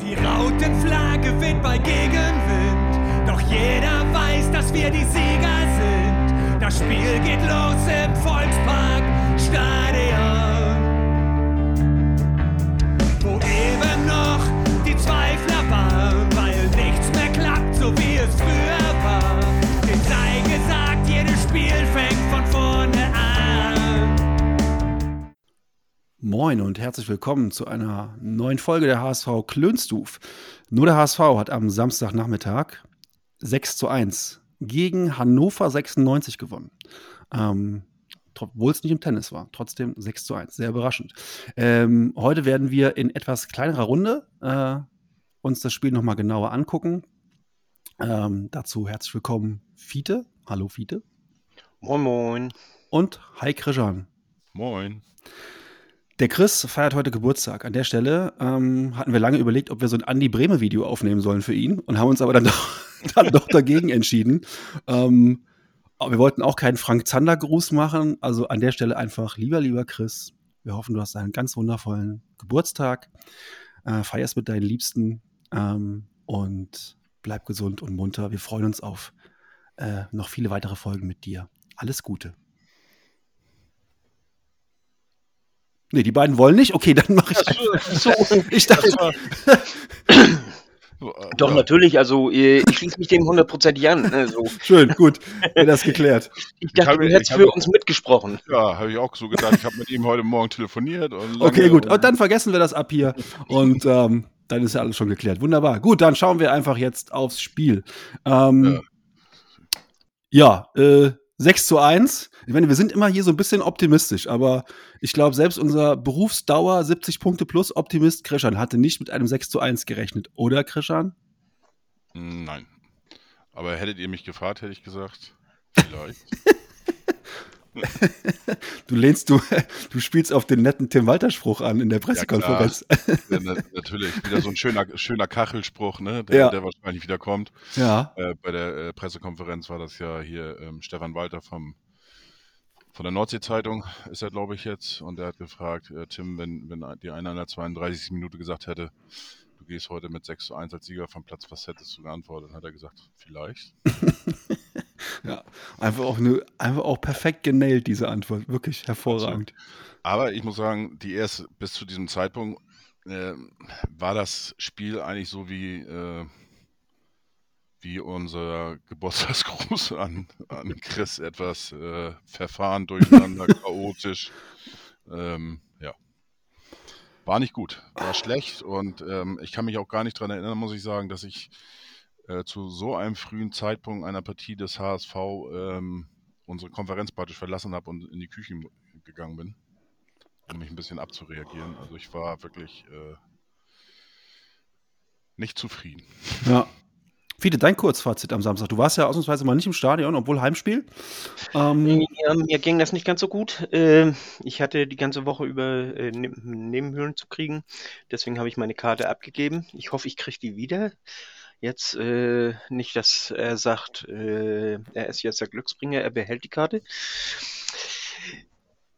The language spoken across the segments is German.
Die Rautenflagge weht bei Gegenwind, doch jeder weiß, dass wir die Sieger sind. Das Spiel geht los im Volkspark Stadion, wo eben noch die Zweifler waren, weil nichts mehr klappt, so wie es früher war. Dem sei gesagt, jedes Spiel fängt von vorne Moin und herzlich willkommen zu einer neuen Folge der HSV Klönstuf. Nur der HSV hat am Samstagnachmittag 6 zu 1 gegen Hannover 96 gewonnen. Ähm, obwohl es nicht im Tennis war. Trotzdem 6 zu 1. Sehr überraschend. Ähm, heute werden wir in etwas kleinerer Runde äh, uns das Spiel nochmal genauer angucken. Ähm, dazu herzlich willkommen Fiete. Hallo Fiete. Moin Moin. Und Hi Krijan. Moin. Der Chris feiert heute Geburtstag. An der Stelle ähm, hatten wir lange überlegt, ob wir so ein Andi Breme Video aufnehmen sollen für ihn und haben uns aber dann doch, dann doch dagegen entschieden. Ähm, wir wollten auch keinen Frank Zander Gruß machen. Also an der Stelle einfach lieber, lieber Chris. Wir hoffen, du hast einen ganz wundervollen Geburtstag. Äh, feierst mit deinen Liebsten ähm, und bleib gesund und munter. Wir freuen uns auf äh, noch viele weitere Folgen mit dir. Alles Gute. Nee, die beiden wollen nicht. Okay, dann mache ich. So, Ich dachte, Doch, natürlich, also ich schließe mich dem hundertprozentig an. ne, so. schön, gut, wäre das geklärt. Ich dachte, habe- du hättest für uns mitgesprochen. Ja, habe ich auch so gedacht. Ich habe mit ihm heute Morgen telefoniert. Okay, gut. und- dann vergessen wir das ab hier. Und ähm, dann ist ja alles schon geklärt. Wunderbar. Gut, dann schauen wir einfach jetzt aufs Spiel. Ähm, ja, äh, 6 zu 1. Ich meine, wir sind immer hier so ein bisschen optimistisch, aber ich glaube, selbst unser Berufsdauer 70 Punkte plus Optimist Krishan hatte nicht mit einem 6 zu 1 gerechnet, oder Krishan? Nein. Aber hättet ihr mich gefragt, hätte ich gesagt, vielleicht. Du lehnst, du, du spielst auf den netten Tim Walter Spruch an in der Pressekonferenz. ja, na, natürlich. Wieder so ein schöner, schöner Kachelspruch, ne? Der, Ja. der wahrscheinlich wieder kommt. Ja. Äh, bei der äh, Pressekonferenz war das ja hier ähm, Stefan Walter vom, von der Nordsee-Zeitung, ist er, glaube ich, jetzt. Und er hat gefragt, äh, Tim, wenn, wenn die eine in der 32. Minute gesagt hätte, du gehst heute mit 6 zu 1 als Sieger vom Platz, was hättest du geantwortet? Hat er gesagt, vielleicht. Ja, einfach auch, ne, einfach auch perfekt genailt, diese Antwort. Wirklich hervorragend. Aber ich muss sagen, die erste, bis zu diesem Zeitpunkt äh, war das Spiel eigentlich so wie, äh, wie unser Geburtstagsgruß an, an Chris. Etwas äh, verfahren, durcheinander, chaotisch. Ähm, ja. War nicht gut, war schlecht und ähm, ich kann mich auch gar nicht daran erinnern, muss ich sagen, dass ich äh, zu so einem frühen Zeitpunkt einer Partie des HSV ähm, unsere Konferenz praktisch verlassen habe und in die Küche gegangen bin um mich ein bisschen abzureagieren. Also ich war wirklich äh, nicht zufrieden. Ja. Fiete, dein Kurzfazit am Samstag. Du warst ja ausnahmsweise mal nicht im Stadion, obwohl Heimspiel. Ähm, Ja, mir ging das nicht ganz so gut. Äh, ich hatte die ganze Woche über äh, Ne- Nebenhöhlen zu kriegen. Deswegen habe ich meine Karte abgegeben. Ich hoffe, ich kriege die wieder. Jetzt äh, nicht, dass er sagt, äh, er ist jetzt der Glücksbringer, er behält die Karte.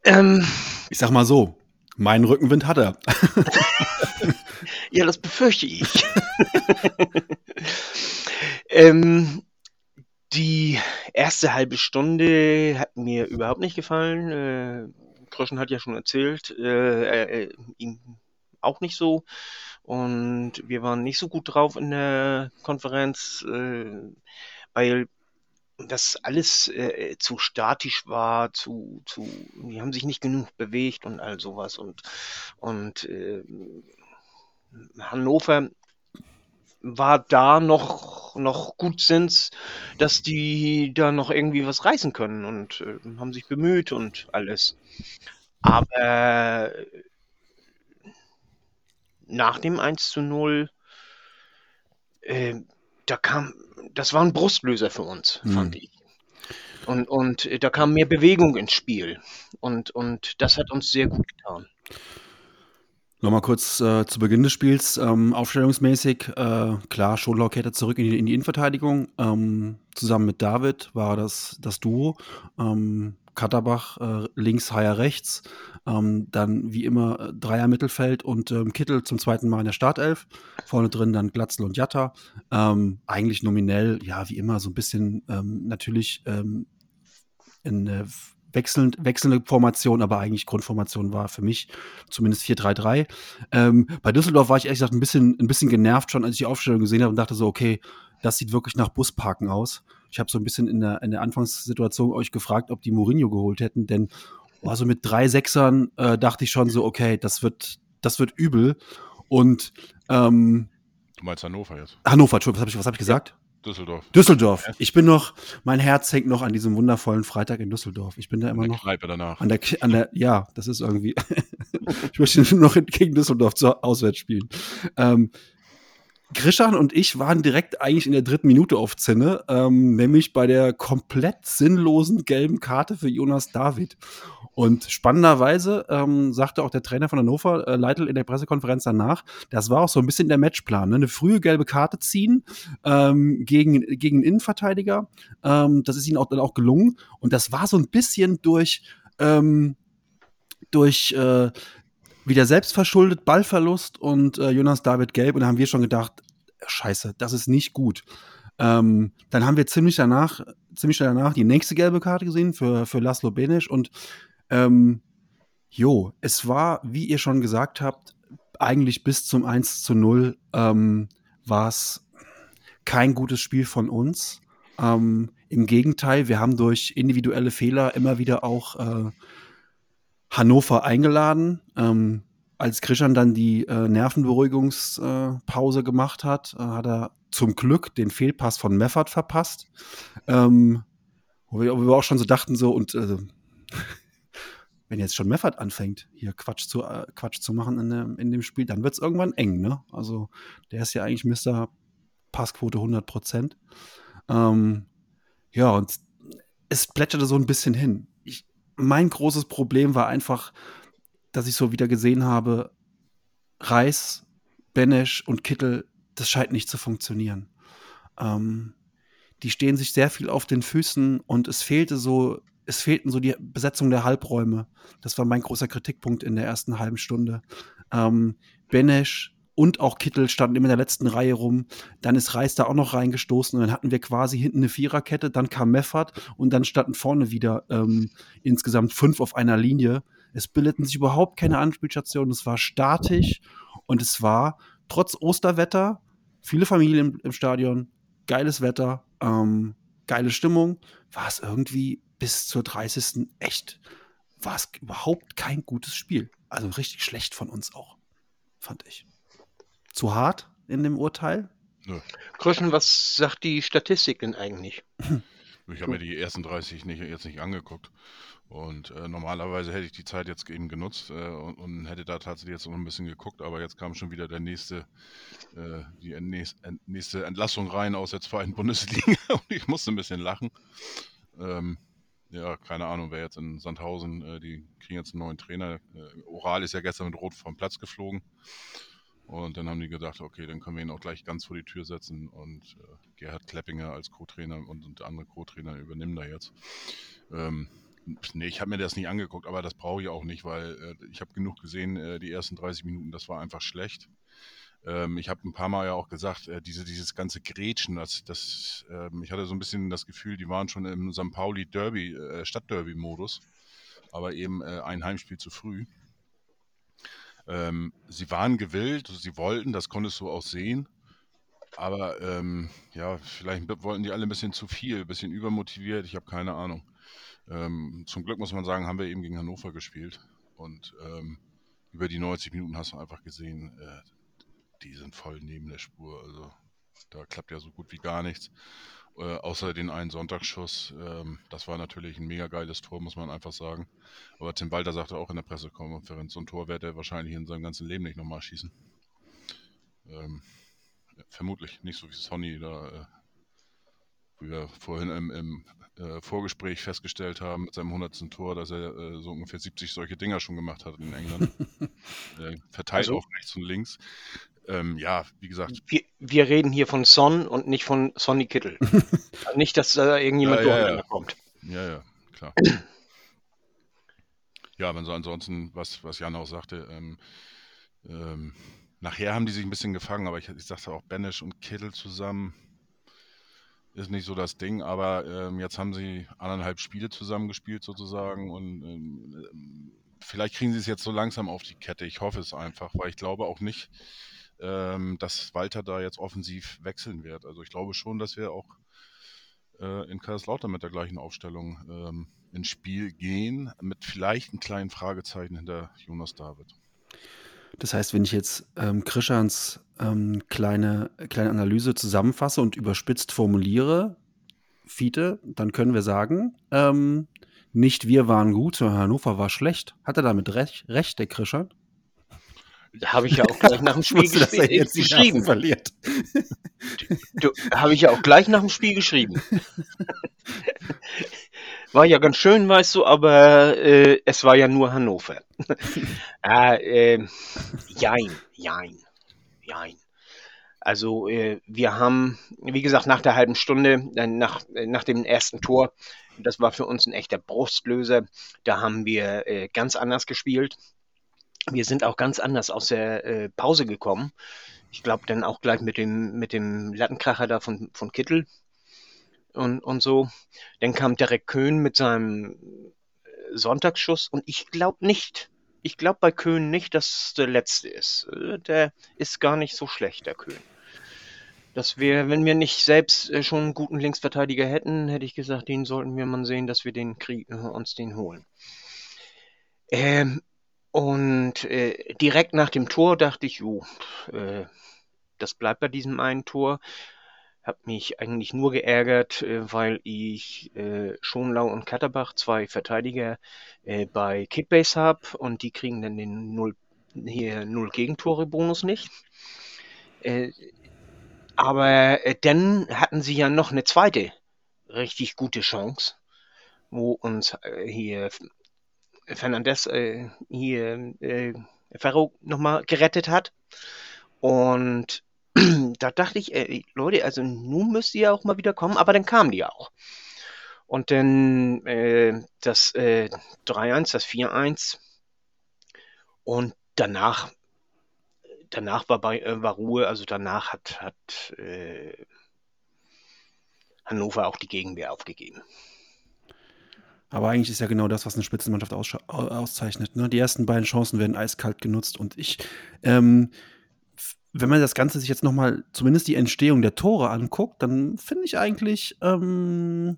Ähm, ich sag mal so, meinen Rückenwind hat er. Ja, das befürchte ich. ähm, die erste halbe Stunde hat mir überhaupt nicht gefallen. Äh, Kröschen hat ja schon erzählt, äh, äh, ihm auch nicht so. Und wir waren nicht so gut drauf in der Konferenz, äh, weil das alles äh, zu statisch war, zu, zu, die haben sich nicht genug bewegt und all sowas. Und, und äh, Hannover war da noch, noch gut sinns, dass die da noch irgendwie was reißen können und äh, haben sich bemüht und alles. Aber nach dem 1 zu 0, äh, da kam, das war ein Brustlöser für uns, Mhm. fand ich. Und, und äh, da kam mehr Bewegung ins Spiel. Und, und das hat uns sehr gut getan. Nochmal kurz äh, zu Beginn des Spiels, ähm, aufstellungsmäßig, äh, klar, Schonlau kehrte zurück in die, in die Innenverteidigung. Ähm, zusammen mit David war das das Duo. Ähm, Katterbach äh, links, Haier rechts. Ähm, dann wie immer äh, Dreier Mittelfeld und ähm, Kittel zum zweiten Mal in der Startelf. Vorne drin dann Glatzel und Jatta. Ähm, eigentlich nominell, ja, wie immer, so ein bisschen ähm, natürlich ähm, in äh, wechselnd, wechselnde Formation, aber eigentlich Grundformation war für mich zumindest 4-3-3. Ähm, bei Düsseldorf war ich ehrlich gesagt ein bisschen, ein bisschen genervt schon, als ich die Aufstellung gesehen habe und dachte so, okay, das sieht wirklich nach Busparken aus. Ich habe so ein bisschen in der, in der Anfangssituation euch gefragt, ob die Mourinho geholt hätten, denn also mit drei Sechsern äh, dachte ich schon so, okay, das wird, das wird übel. Und ähm, Du meinst Hannover jetzt? Hannover, Entschuldigung, was habe ich, was hab ich gesagt? Düsseldorf. Düsseldorf. Ich bin noch, mein Herz hängt noch an diesem wundervollen Freitag in Düsseldorf. Ich bin da immer In der noch Kneipe danach. an der, an der, ja, das ist irgendwie. ich möchte noch gegen Düsseldorf zu, auswärts spielen. Ähm, Grischan und ich waren direkt eigentlich in der dritten Minute auf Zinne, ähm, nämlich bei der komplett sinnlosen gelben Karte für Jonas David. Und spannenderweise ähm, sagte auch der Trainer von Hannover, äh, Leitl in der Pressekonferenz danach, das war auch so ein bisschen der Matchplan. Ne? Eine frühe gelbe Karte ziehen ähm, gegen, gegen einen Innenverteidiger. Ähm, das ist ihnen auch, dann auch gelungen. Und das war so ein bisschen durch, ähm, durch äh, wieder selbstverschuldet Ballverlust und äh, Jonas David Gelb. Und da haben wir schon gedacht, scheiße, das ist nicht gut. Ähm, dann haben wir ziemlich danach, ziemlich schnell danach die nächste gelbe Karte gesehen für, für Laszlo Benisch. Und ähm, jo, es war, wie ihr schon gesagt habt, eigentlich bis zum 1 zu 0 ähm, war es kein gutes Spiel von uns. Ähm, Im Gegenteil, wir haben durch individuelle Fehler immer wieder auch äh, Hannover eingeladen. Ähm, als Krishan dann die äh, Nervenberuhigungspause gemacht hat, äh, hat er zum Glück den Fehlpass von Meffert verpasst. Ähm, wo, wir, wo wir auch schon so dachten, so, und äh, wenn jetzt schon Meffert anfängt, hier Quatsch zu, äh, Quatsch zu machen in, dem- in dem Spiel, dann wird es irgendwann eng, ne? Also, der ist ja eigentlich Mr. Passquote 100 Prozent. Ähm, ja, und es plätscherte so ein bisschen hin. Mein großes Problem war einfach, dass ich so wieder gesehen habe, Reis, Benesch und Kittel, das scheint nicht zu funktionieren. Ähm, die stehen sich sehr viel auf den Füßen und es fehlte so, es fehlten so die Besetzung der Halbräume. Das war mein großer Kritikpunkt in der ersten halben Stunde. Ähm, Benesch und auch Kittel standen immer in der letzten Reihe rum. Dann ist Reis da auch noch reingestoßen und dann hatten wir quasi hinten eine Viererkette, dann kam Meffert und dann standen vorne wieder ähm, insgesamt fünf auf einer Linie. Es bildeten sich überhaupt keine Anspielstationen, es war statisch und es war trotz Osterwetter, viele Familien im, im Stadion, geiles Wetter, ähm, geile Stimmung, war es irgendwie bis zur 30. echt, war es überhaupt kein gutes Spiel. Also richtig schlecht von uns auch, fand ich. Zu hart in dem Urteil? Kröschen, was sagt die Statistik denn eigentlich? Ich habe mir die ersten 30 nicht, jetzt nicht angeguckt. Und äh, normalerweise hätte ich die Zeit jetzt eben genutzt äh, und, und hätte da tatsächlich jetzt noch ein bisschen geguckt, aber jetzt kam schon wieder der nächste, äh, die nächste, nächste Entlassung rein aus der zweiten Bundesliga und ich musste ein bisschen lachen. Ähm, ja, keine Ahnung, wer jetzt in Sandhausen, äh, die kriegen jetzt einen neuen Trainer. Äh, Oral ist ja gestern mit Rot vom Platz geflogen. Und dann haben die gedacht, okay, dann können wir ihn auch gleich ganz vor die Tür setzen und äh, Gerhard Kleppinger als Co-Trainer und, und der andere Co-Trainer übernehmen da jetzt. Ähm, nee, ich habe mir das nicht angeguckt, aber das brauche ich auch nicht, weil äh, ich habe genug gesehen, äh, die ersten 30 Minuten, das war einfach schlecht. Ähm, ich habe ein paar Mal ja auch gesagt, äh, diese, dieses ganze Grätschen, das, das, ähm, ich hatte so ein bisschen das Gefühl, die waren schon im St. Pauli Derby, äh, Stadtderby-Modus, aber eben äh, ein Heimspiel zu früh. Ähm, sie waren gewillt, sie wollten, das konntest du auch sehen. Aber ähm, ja, vielleicht wollten die alle ein bisschen zu viel, ein bisschen übermotiviert, ich habe keine Ahnung. Ähm, zum Glück muss man sagen, haben wir eben gegen Hannover gespielt. Und ähm, über die 90 Minuten hast du einfach gesehen, äh, die sind voll neben der Spur. Also da klappt ja so gut wie gar nichts. Äh, außer den einen Sonntagsschuss. Ähm, das war natürlich ein mega geiles Tor, muss man einfach sagen. Aber Tim Walter sagte auch in der Pressekonferenz, so ein Tor wird er wahrscheinlich in seinem ganzen Leben nicht nochmal schießen. Ähm, vermutlich nicht so wie Sonny da, äh, wie wir vorhin im, im äh, Vorgespräch festgestellt haben, mit seinem 100. Tor, dass er äh, so ungefähr 70 solche Dinger schon gemacht hat in England. äh, verteilt Also- auch rechts und links. Ähm, ja, wie gesagt, Wir, wir reden hier von Son und nicht von Sonny Kittel. Nicht, dass da irgendjemand Ja, ja, ja. kommt. Ja, ja, klar. Ja, wenn so ansonsten, was, was Jan auch sagte, ähm, ähm, nachher haben die sich ein bisschen gefangen, aber ich, ich sagte auch Benisch und Kittel zusammen ist nicht so das Ding, aber ähm, jetzt haben sie anderthalb Spiele zusammengespielt sozusagen und ähm, vielleicht kriegen sie es jetzt so langsam auf die Kette. Ich hoffe es einfach, weil ich glaube auch nicht, ähm, dass Walter da jetzt offensiv wechseln wird. Also ich glaube schon, dass wir auch äh, in Kaiserslautern mit der gleichen Aufstellung ähm, ins Spiel gehen, mit vielleicht einem kleinen Fragezeichen hinter Jonas David. Das heißt, wenn ich jetzt ähm, Krischans ähm, kleine, kleine Analyse zusammenfasse und überspitzt formuliere, Fiete, dann können wir sagen, ähm, nicht wir waren gut, sondern Hannover war schlecht. Hat er damit recht, recht der Krischan? Habe ich ja auch gleich nach dem Spiel Wusste, dass er jetzt geschrieben. Verliert. Habe ich ja auch gleich nach dem Spiel geschrieben. War ja ganz schön, weißt du, aber äh, es war ja nur Hannover. äh, äh, jein, jein, jein. Also äh, wir haben, wie gesagt, nach der halben Stunde, äh, nach, äh, nach dem ersten Tor, das war für uns ein echter Brustlöser, da haben wir äh, ganz anders gespielt. Wir sind auch ganz anders aus der äh, Pause gekommen. Ich glaube dann auch gleich mit dem, mit dem Lattenkracher da von, von Kittel und, und so. Dann kam Derek Köhn mit seinem äh, Sonntagsschuss und ich glaube nicht, ich glaube bei Köhn nicht, dass der letzte ist. Äh, Der ist gar nicht so schlecht, der Köhn. Dass wir, wenn wir nicht selbst äh, schon einen guten Linksverteidiger hätten, hätte ich gesagt, den sollten wir mal sehen, dass wir den kriegen, uns den holen. Ähm, und äh, direkt nach dem Tor dachte ich, jo, äh, das bleibt bei diesem einen Tor. Hab mich eigentlich nur geärgert, äh, weil ich äh, Schonlau und Katterbach, zwei Verteidiger, äh, bei Kickbase habe und die kriegen dann den null, hier null Gegentore-Bonus nicht. Äh, aber äh, dann hatten sie ja noch eine zweite richtig gute Chance, wo uns äh, hier Fernandes äh, hier äh, Ferro nochmal gerettet hat. Und da dachte ich, ey, Leute, also nun müsst ihr auch mal wieder kommen, aber dann kamen die auch. Und dann äh, das äh, 3-1, das 4-1 und danach, danach war, bei, äh, war Ruhe, also danach hat, hat äh, Hannover auch die Gegenwehr aufgegeben. Aber eigentlich ist ja genau das, was eine Spitzenmannschaft ausscha- au- auszeichnet. Ne? Die ersten beiden Chancen werden eiskalt genutzt und ich, ähm, wenn man das Ganze sich jetzt nochmal, zumindest die Entstehung der Tore anguckt, dann finde ich eigentlich, ähm,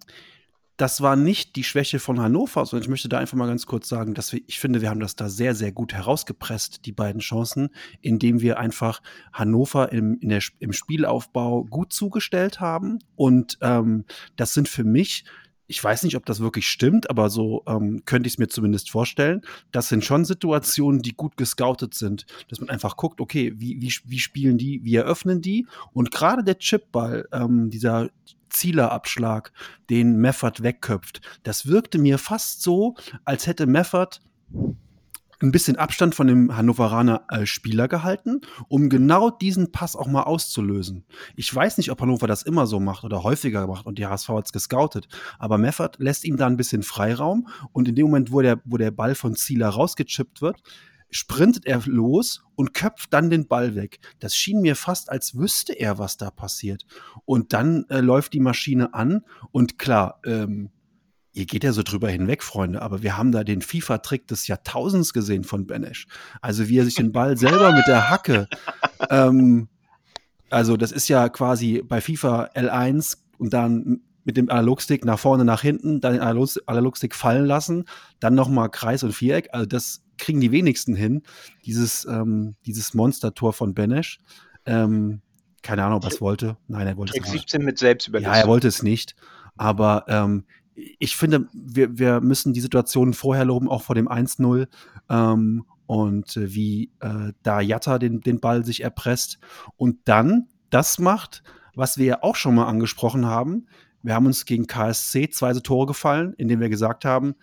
das war nicht die Schwäche von Hannover, sondern ich möchte da einfach mal ganz kurz sagen, dass wir, ich finde, wir haben das da sehr, sehr gut herausgepresst, die beiden Chancen, indem wir einfach Hannover im, der, im Spielaufbau gut zugestellt haben. Und ähm, das sind für mich ich weiß nicht, ob das wirklich stimmt, aber so ähm, könnte ich es mir zumindest vorstellen. Das sind schon Situationen, die gut gescoutet sind, dass man einfach guckt, okay, wie, wie, wie spielen die, wie eröffnen die? Und gerade der Chipball, ähm, dieser Zielerabschlag, den Meffert wegköpft, das wirkte mir fast so, als hätte Meffert ein bisschen Abstand von dem Hannoveraner äh, Spieler gehalten, um genau diesen Pass auch mal auszulösen. Ich weiß nicht, ob Hannover das immer so macht oder häufiger macht und die HSV hat es gescoutet, aber Meffert lässt ihm da ein bisschen Freiraum und in dem Moment, wo der, wo der Ball von Zieler rausgechippt wird, sprintet er los und köpft dann den Ball weg. Das schien mir fast, als wüsste er, was da passiert. Und dann äh, läuft die Maschine an und klar, ähm, Ihr geht ja so drüber hinweg, Freunde, aber wir haben da den FIFA-Trick des Jahrtausends gesehen von Benesch. Also wie er sich den Ball selber mit der Hacke, ähm, also das ist ja quasi bei FIFA L1 und dann mit dem Analogstick nach vorne, nach hinten, dann den Analog- Analogstick fallen lassen, dann nochmal Kreis und Viereck. Also das kriegen die wenigsten hin, dieses, ähm, dieses Monster-Tor von Benesch. Ähm, keine Ahnung, ob er es wollte. Nein, er wollte Trick es nicht. 17 mit Selbstüberlisten. Ja, er wollte es nicht. Aber ähm, ich finde, wir, wir müssen die Situation vorher loben, auch vor dem 1-0. Ähm, und äh, wie äh, da Jatta den, den Ball sich erpresst und dann das macht, was wir ja auch schon mal angesprochen haben. Wir haben uns gegen KSC zwei Tore gefallen, indem wir gesagt haben,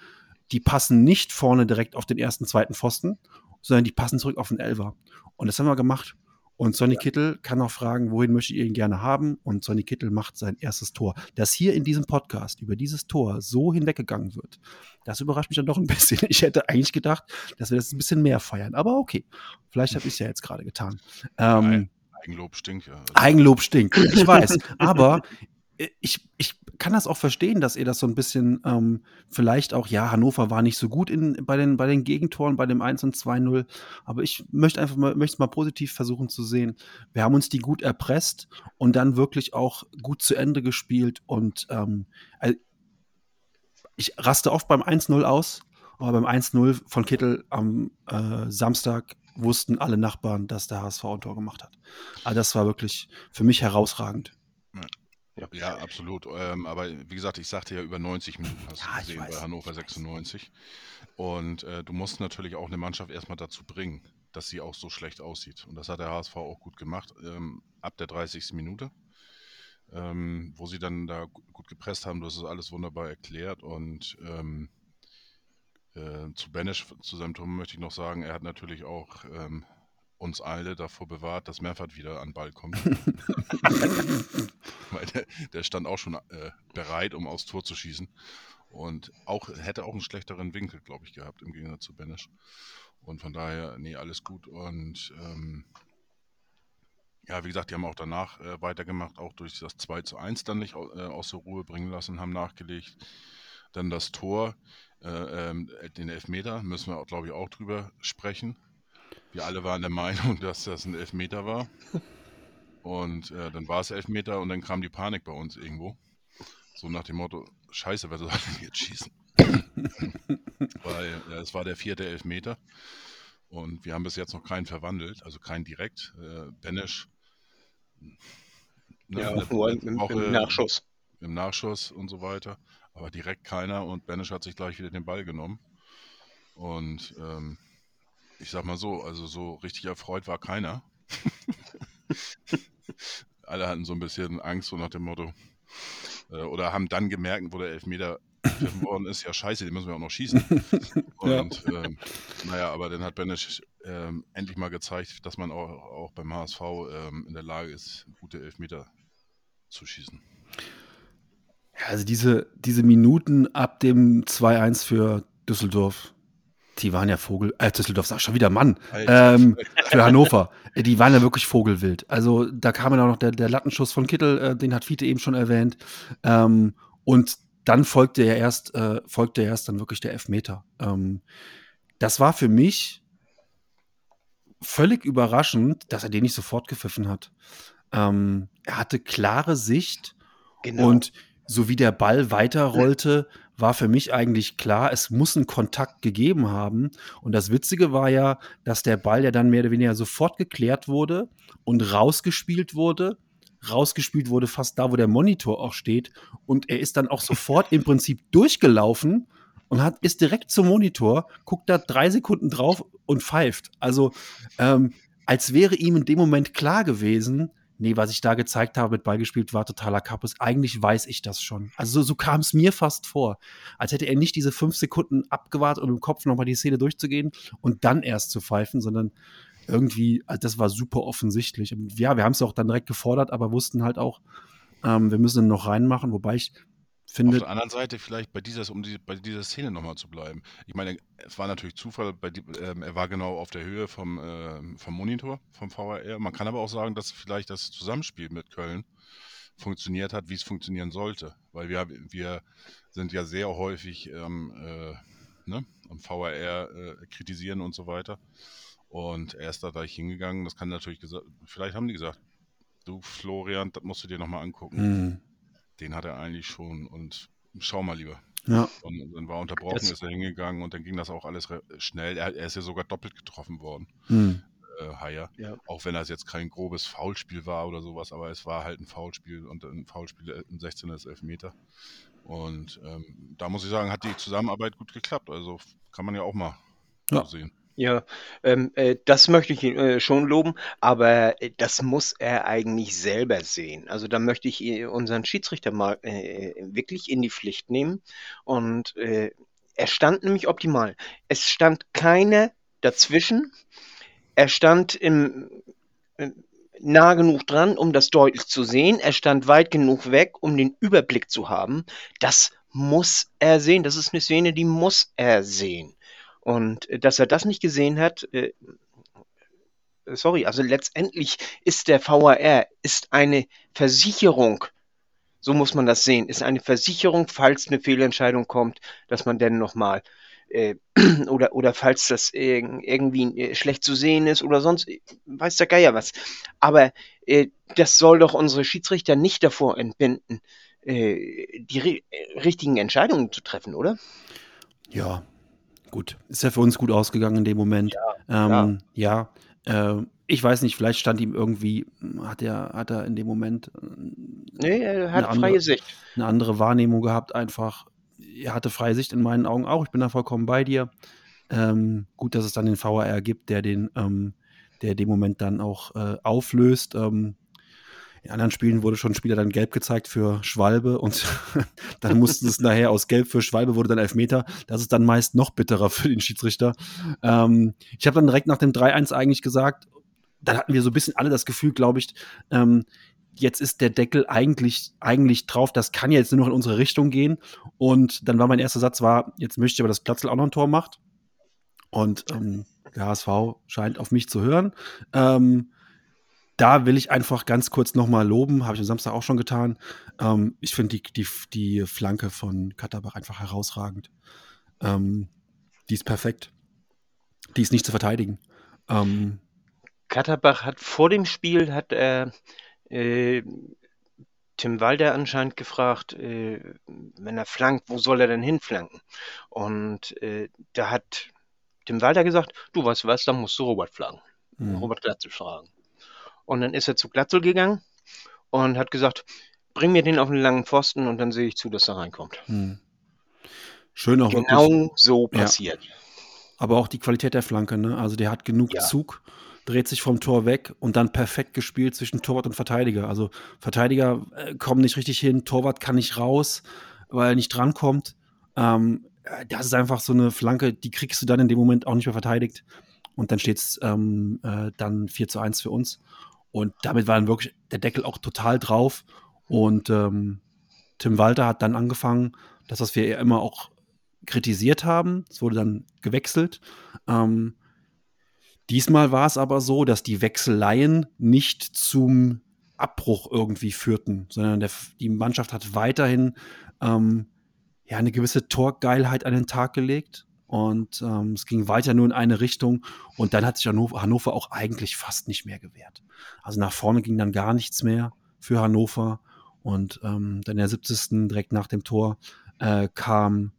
die passen nicht vorne direkt auf den ersten, zweiten Pfosten, sondern die passen zurück auf den Elfer. Und das haben wir gemacht. Und Sonny Kittel kann auch fragen, wohin möchte ihr ihn gerne haben? Und Sonny Kittel macht sein erstes Tor. Dass hier in diesem Podcast über dieses Tor so hinweggegangen wird, das überrascht mich dann doch ein bisschen. Ich hätte eigentlich gedacht, dass wir das ein bisschen mehr feiern. Aber okay, vielleicht habe ich es ja jetzt gerade getan. Ähm, Eigenlob stinkt ja. Also Eigenlob stinkt, ich weiß. aber ich, ich kann das auch verstehen, dass ihr das so ein bisschen ähm, vielleicht auch, ja, Hannover war nicht so gut in, bei, den, bei den Gegentoren, bei dem 1 und 2-0, aber ich möchte einfach mal, möchte es mal positiv versuchen zu sehen. Wir haben uns die gut erpresst und dann wirklich auch gut zu Ende gespielt und ähm, äh, ich raste oft beim 1-0 aus, aber beim 1-0 von Kittel am äh, Samstag wussten alle Nachbarn, dass der HSV ein Tor gemacht hat. Also das war wirklich für mich herausragend. Ja, ja absolut. Ähm, aber wie gesagt, ich sagte ja über 90 Minuten hast Ja, du gesehen weiß, bei Hannover ich weiß. 96. Und äh, du musst natürlich auch eine Mannschaft erstmal dazu bringen, dass sie auch so schlecht aussieht. Und das hat der HSV auch gut gemacht, ähm, ab der 30. Minute, ähm, wo sie dann da gu- gut gepresst haben. Du hast es alles wunderbar erklärt. Und ähm, äh, zu Benesch, zu seinem Tor möchte ich noch sagen, er hat natürlich auch ähm, uns alle davor bewahrt, dass Merfert wieder an den Ball kommt. Weil der, der stand auch schon äh, bereit, um aufs Tor zu schießen. Und auch hätte auch einen schlechteren Winkel, glaube ich, gehabt, im Gegensatz zu Benesch. Und von daher, nee, alles gut. Und ähm, ja, wie gesagt, die haben auch danach äh, weitergemacht, auch durch das 2 zu 1 dann nicht äh, aus der Ruhe bringen lassen, haben nachgelegt. Dann das Tor, äh, ähm, den Elfmeter, müssen wir, glaube ich, auch drüber sprechen. Wir alle waren der Meinung, dass das ein Elfmeter war. Und äh, dann war es Elfmeter und dann kam die Panik bei uns irgendwo. So nach dem Motto, scheiße, wer soll denn jetzt schießen? Weil äh, es war der vierte Elfmeter und wir haben bis jetzt noch keinen verwandelt, also keinen direkt. Äh, Benesch ne, Ja, nur im, im Nachschuss. im Nachschuss und so weiter, aber direkt keiner und Benesch hat sich gleich wieder den Ball genommen. Und ähm, ich sag mal so, also so richtig erfreut war keiner. Alle hatten so ein bisschen Angst, so nach dem Motto. Äh, oder haben dann gemerkt, wo der Elfmeter gepfiffen worden ist, ja scheiße, den müssen wir auch noch schießen. Ja. Und ähm, naja, aber dann hat Benesch ähm, endlich mal gezeigt, dass man auch, auch beim HSV ähm, in der Lage ist, gute Elfmeter zu schießen. Ja, also diese, diese Minuten ab dem 2-1 für Düsseldorf, die waren ja Vogel, äh, Düsseldorf, sag schon wieder Mann, ähm, für Hannover, die waren ja wirklich vogelwild. Also da kam dann auch noch der, der Lattenschuss von Kittel, äh, den hat Fiete eben schon erwähnt. Ähm, und dann folgte ja erst, äh, folgte erst dann wirklich der Elfmeter. Ähm, das war für mich völlig überraschend, dass er den nicht sofort gepfiffen hat. Ähm, er hatte klare Sicht Genau. und so wie der Ball weiterrollte, war für mich eigentlich klar, es muss einen Kontakt gegeben haben. Und das Witzige war ja, dass der Ball ja dann mehr oder weniger sofort geklärt wurde und rausgespielt wurde. Rausgespielt wurde fast da, wo der Monitor auch steht. Und er ist dann auch sofort im Prinzip durchgelaufen und hat, ist direkt zum Monitor, guckt da drei Sekunden drauf und pfeift. Also, ähm, als wäre ihm in dem Moment klar gewesen, nee, was ich da gezeigt habe mit Ball gespielt, war totaler Kappes. Eigentlich weiß ich das schon. Also so, so kam es mir fast vor. Als hätte er nicht diese fünf Sekunden abgewartet, um im Kopf nochmal die Szene durchzugehen und dann erst zu pfeifen, sondern irgendwie, also das war super offensichtlich. Ja, wir haben es auch dann direkt gefordert, aber wussten halt auch, ähm, wir müssen ihn noch reinmachen, wobei ich Auf finde, der anderen Seite vielleicht bei dieser, um die, bei dieser Szene nochmal zu bleiben. Ich meine, es war natürlich Zufall, die, ähm, er war genau auf der Höhe vom, ähm, vom Monitor, vom VRR. Man kann aber auch sagen, dass vielleicht das Zusammenspiel mit Köln funktioniert hat, wie es funktionieren sollte. Weil wir, wir sind ja sehr häufig ähm, äh, ne, am VRR äh, kritisieren und so weiter. Und er ist da gleich hingegangen. Das kann natürlich gesagt, vielleicht haben die gesagt, du Florian, das musst du dir nochmal angucken mh, den hat er eigentlich schon und schau mal lieber. ja, Und dann war unterbrochen, Das- ist er hingegangen und dann ging das auch alles schnell. Er, er ist ja sogar doppelt getroffen worden, mh, äh, Haier. Ja. Auch wenn das jetzt kein grobes Foulspiel war oder sowas, aber es war halt ein Foulspiel und ein Foulspiel äh, ein 16 ist Elfmeter. Und ähm, da muss ich sagen, hat die Zusammenarbeit gut geklappt. Also kann man ja auch mal Ja. so sehen. Ja, ähm, äh, das möchte ich ihn äh, schon loben, aber äh, das muss er eigentlich selber sehen. Also da möchte ich äh, unseren Schiedsrichter mal äh, wirklich in die Pflicht nehmen. Und äh, er stand nämlich optimal. Es stand keiner dazwischen. Er stand im, äh, nah genug dran, um das deutlich zu sehen. Er stand weit genug weg, um den Überblick zu haben. Das muss er sehen. Das ist eine Szene, die muss er sehen. Und äh, dass er das nicht gesehen hat, äh, sorry, also letztendlich ist der VAR ist eine Versicherung. So muss man das sehen. Ist eine Versicherung, falls eine Fehlentscheidung kommt, dass man dann nochmal äh, oder, oder falls das irgendwie äh, schlecht zu sehen ist oder sonst, weiß der Geier was. Aber äh, das soll doch unsere Schiedsrichter nicht davor entbinden, die richtigen Entscheidungen zu treffen, oder? Ja, gut. Ist ja für uns gut ausgegangen in dem Moment. Ja, ähm, ja. ja äh, ich weiß nicht, vielleicht stand ihm irgendwie, hat er, hat er in dem Moment. Äh, nee, er hat freie andere, Sicht. Eine andere Wahrnehmung gehabt, einfach er hatte freie Sicht in meinen Augen auch. Ich bin da vollkommen bei dir. Ähm, gut, dass es dann den VAR gibt, der den, ähm, der den Moment dann auch äh, auflöst. Ähm, in anderen Spielen wurde schon Spieler dann gelb gezeigt für Schwalbe und dann mussten es nachher aus Gelb für Schwalbe wurde dann Elfmeter. Das ist dann meist noch bitterer für den Schiedsrichter. Ähm, ich habe dann direkt nach dem 3-1 eigentlich gesagt, dann hatten wir so ein bisschen alle das Gefühl, glaube ich, ähm, jetzt ist der Deckel eigentlich, eigentlich drauf, das kann ja jetzt nur noch in unsere Richtung gehen. Und dann war mein erster Satz war, jetzt möchte ich aber, dass Glatzel auch noch ein Tor macht. Und ähm, der HSV scheint auf mich zu hören. Ähm, da will ich einfach ganz kurz nochmal loben, habe ich am Samstag auch schon getan. Ähm, ich finde die, die, die Flanke von Katterbach einfach herausragend. Ähm, die ist perfekt. Die ist nicht zu verteidigen. Ähm, Katterbach hat vor dem Spiel hat er äh, Tim Walder anscheinend gefragt, äh, wenn er flankt, wo soll er denn hinflanken? Und äh, da hat Tim Walder gesagt, du weißt was, dann musst du Robert flanken. Mhm. Robert Glatzel fragen. Und dann ist er zu Glatzel gegangen und hat gesagt, bring mir den auf einen langen Pfosten und dann sehe ich zu, dass er reinkommt. Mhm. Schön auch Genau wirklich, so passiert. Ja. Aber auch die Qualität der Flanke, ne? Also der hat genug ja. Zug dreht sich vom Tor weg und dann perfekt gespielt zwischen Torwart und Verteidiger. Also Verteidiger äh, kommen nicht richtig hin, Torwart kann nicht raus, weil er nicht drankommt. Ähm, äh, das ist einfach so eine Flanke, die kriegst du dann in dem Moment auch nicht mehr verteidigt. Und dann steht es ähm, äh, dann 4 zu 1 für uns. Und damit war dann wirklich der Deckel auch total drauf. Und ähm, Tim Walter hat dann angefangen, das, was wir ja immer auch kritisiert haben, es wurde dann gewechselt. Ähm, Diesmal war es aber so, dass die Wechseleien nicht zum Abbruch irgendwie führten, sondern der, die Mannschaft hat weiterhin ähm, ja, eine gewisse Torgeilheit an den Tag gelegt. Und ähm, es ging weiter nur in eine Richtung. Und dann hat sich Hannover, Hannover auch eigentlich fast nicht mehr gewehrt. Also nach vorne ging dann gar nichts mehr für Hannover. Und ähm, dann in der 70. direkt nach dem Tor äh, kam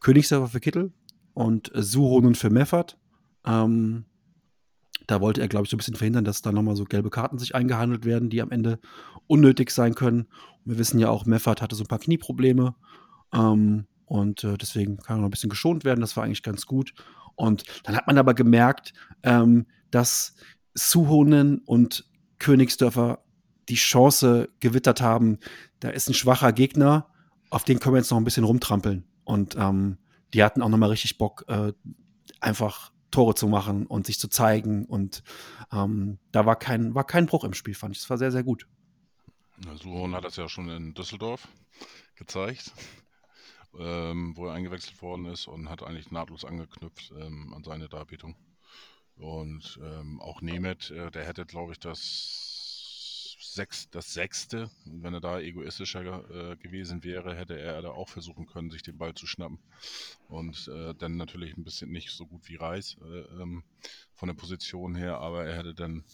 Königsdörfer für Kittel und Suhonen für Meffert. Ähm, da wollte er, glaube ich, so ein bisschen verhindern, dass da nochmal so gelbe Karten sich eingehandelt werden, die am Ende unnötig sein können. Und wir wissen ja auch, Meffert hatte so ein paar Knieprobleme. Ähm, und äh, deswegen kann er noch ein bisschen geschont werden. Das war eigentlich ganz gut. Und dann hat man aber gemerkt, ähm, dass Suhonen und Königsdörfer die Chance gewittert haben. Da ist ein schwacher Gegner, auf den können wir jetzt noch ein bisschen rumtrampeln. Und ähm, die hatten auch nochmal richtig Bock, äh, einfach Tore zu machen und sich zu zeigen. Und ähm, da war kein, war kein Bruch im Spiel, fand ich. Das war sehr, sehr gut. Suhon hat das ja schon in Düsseldorf gezeigt, ähm, wo er eingewechselt worden ist und hat eigentlich nahtlos angeknüpft ähm, an seine Darbietung. Und ähm, auch Nemeth, äh, der hätte, glaube ich, das sechs, das sechste. wenn er da egoistischer äh, gewesen wäre, hätte er da auch versuchen können, sich den Ball zu schnappen. Und äh, dann natürlich ein bisschen nicht so gut wie Reis äh, ähm, von der Position her, aber er hätte dann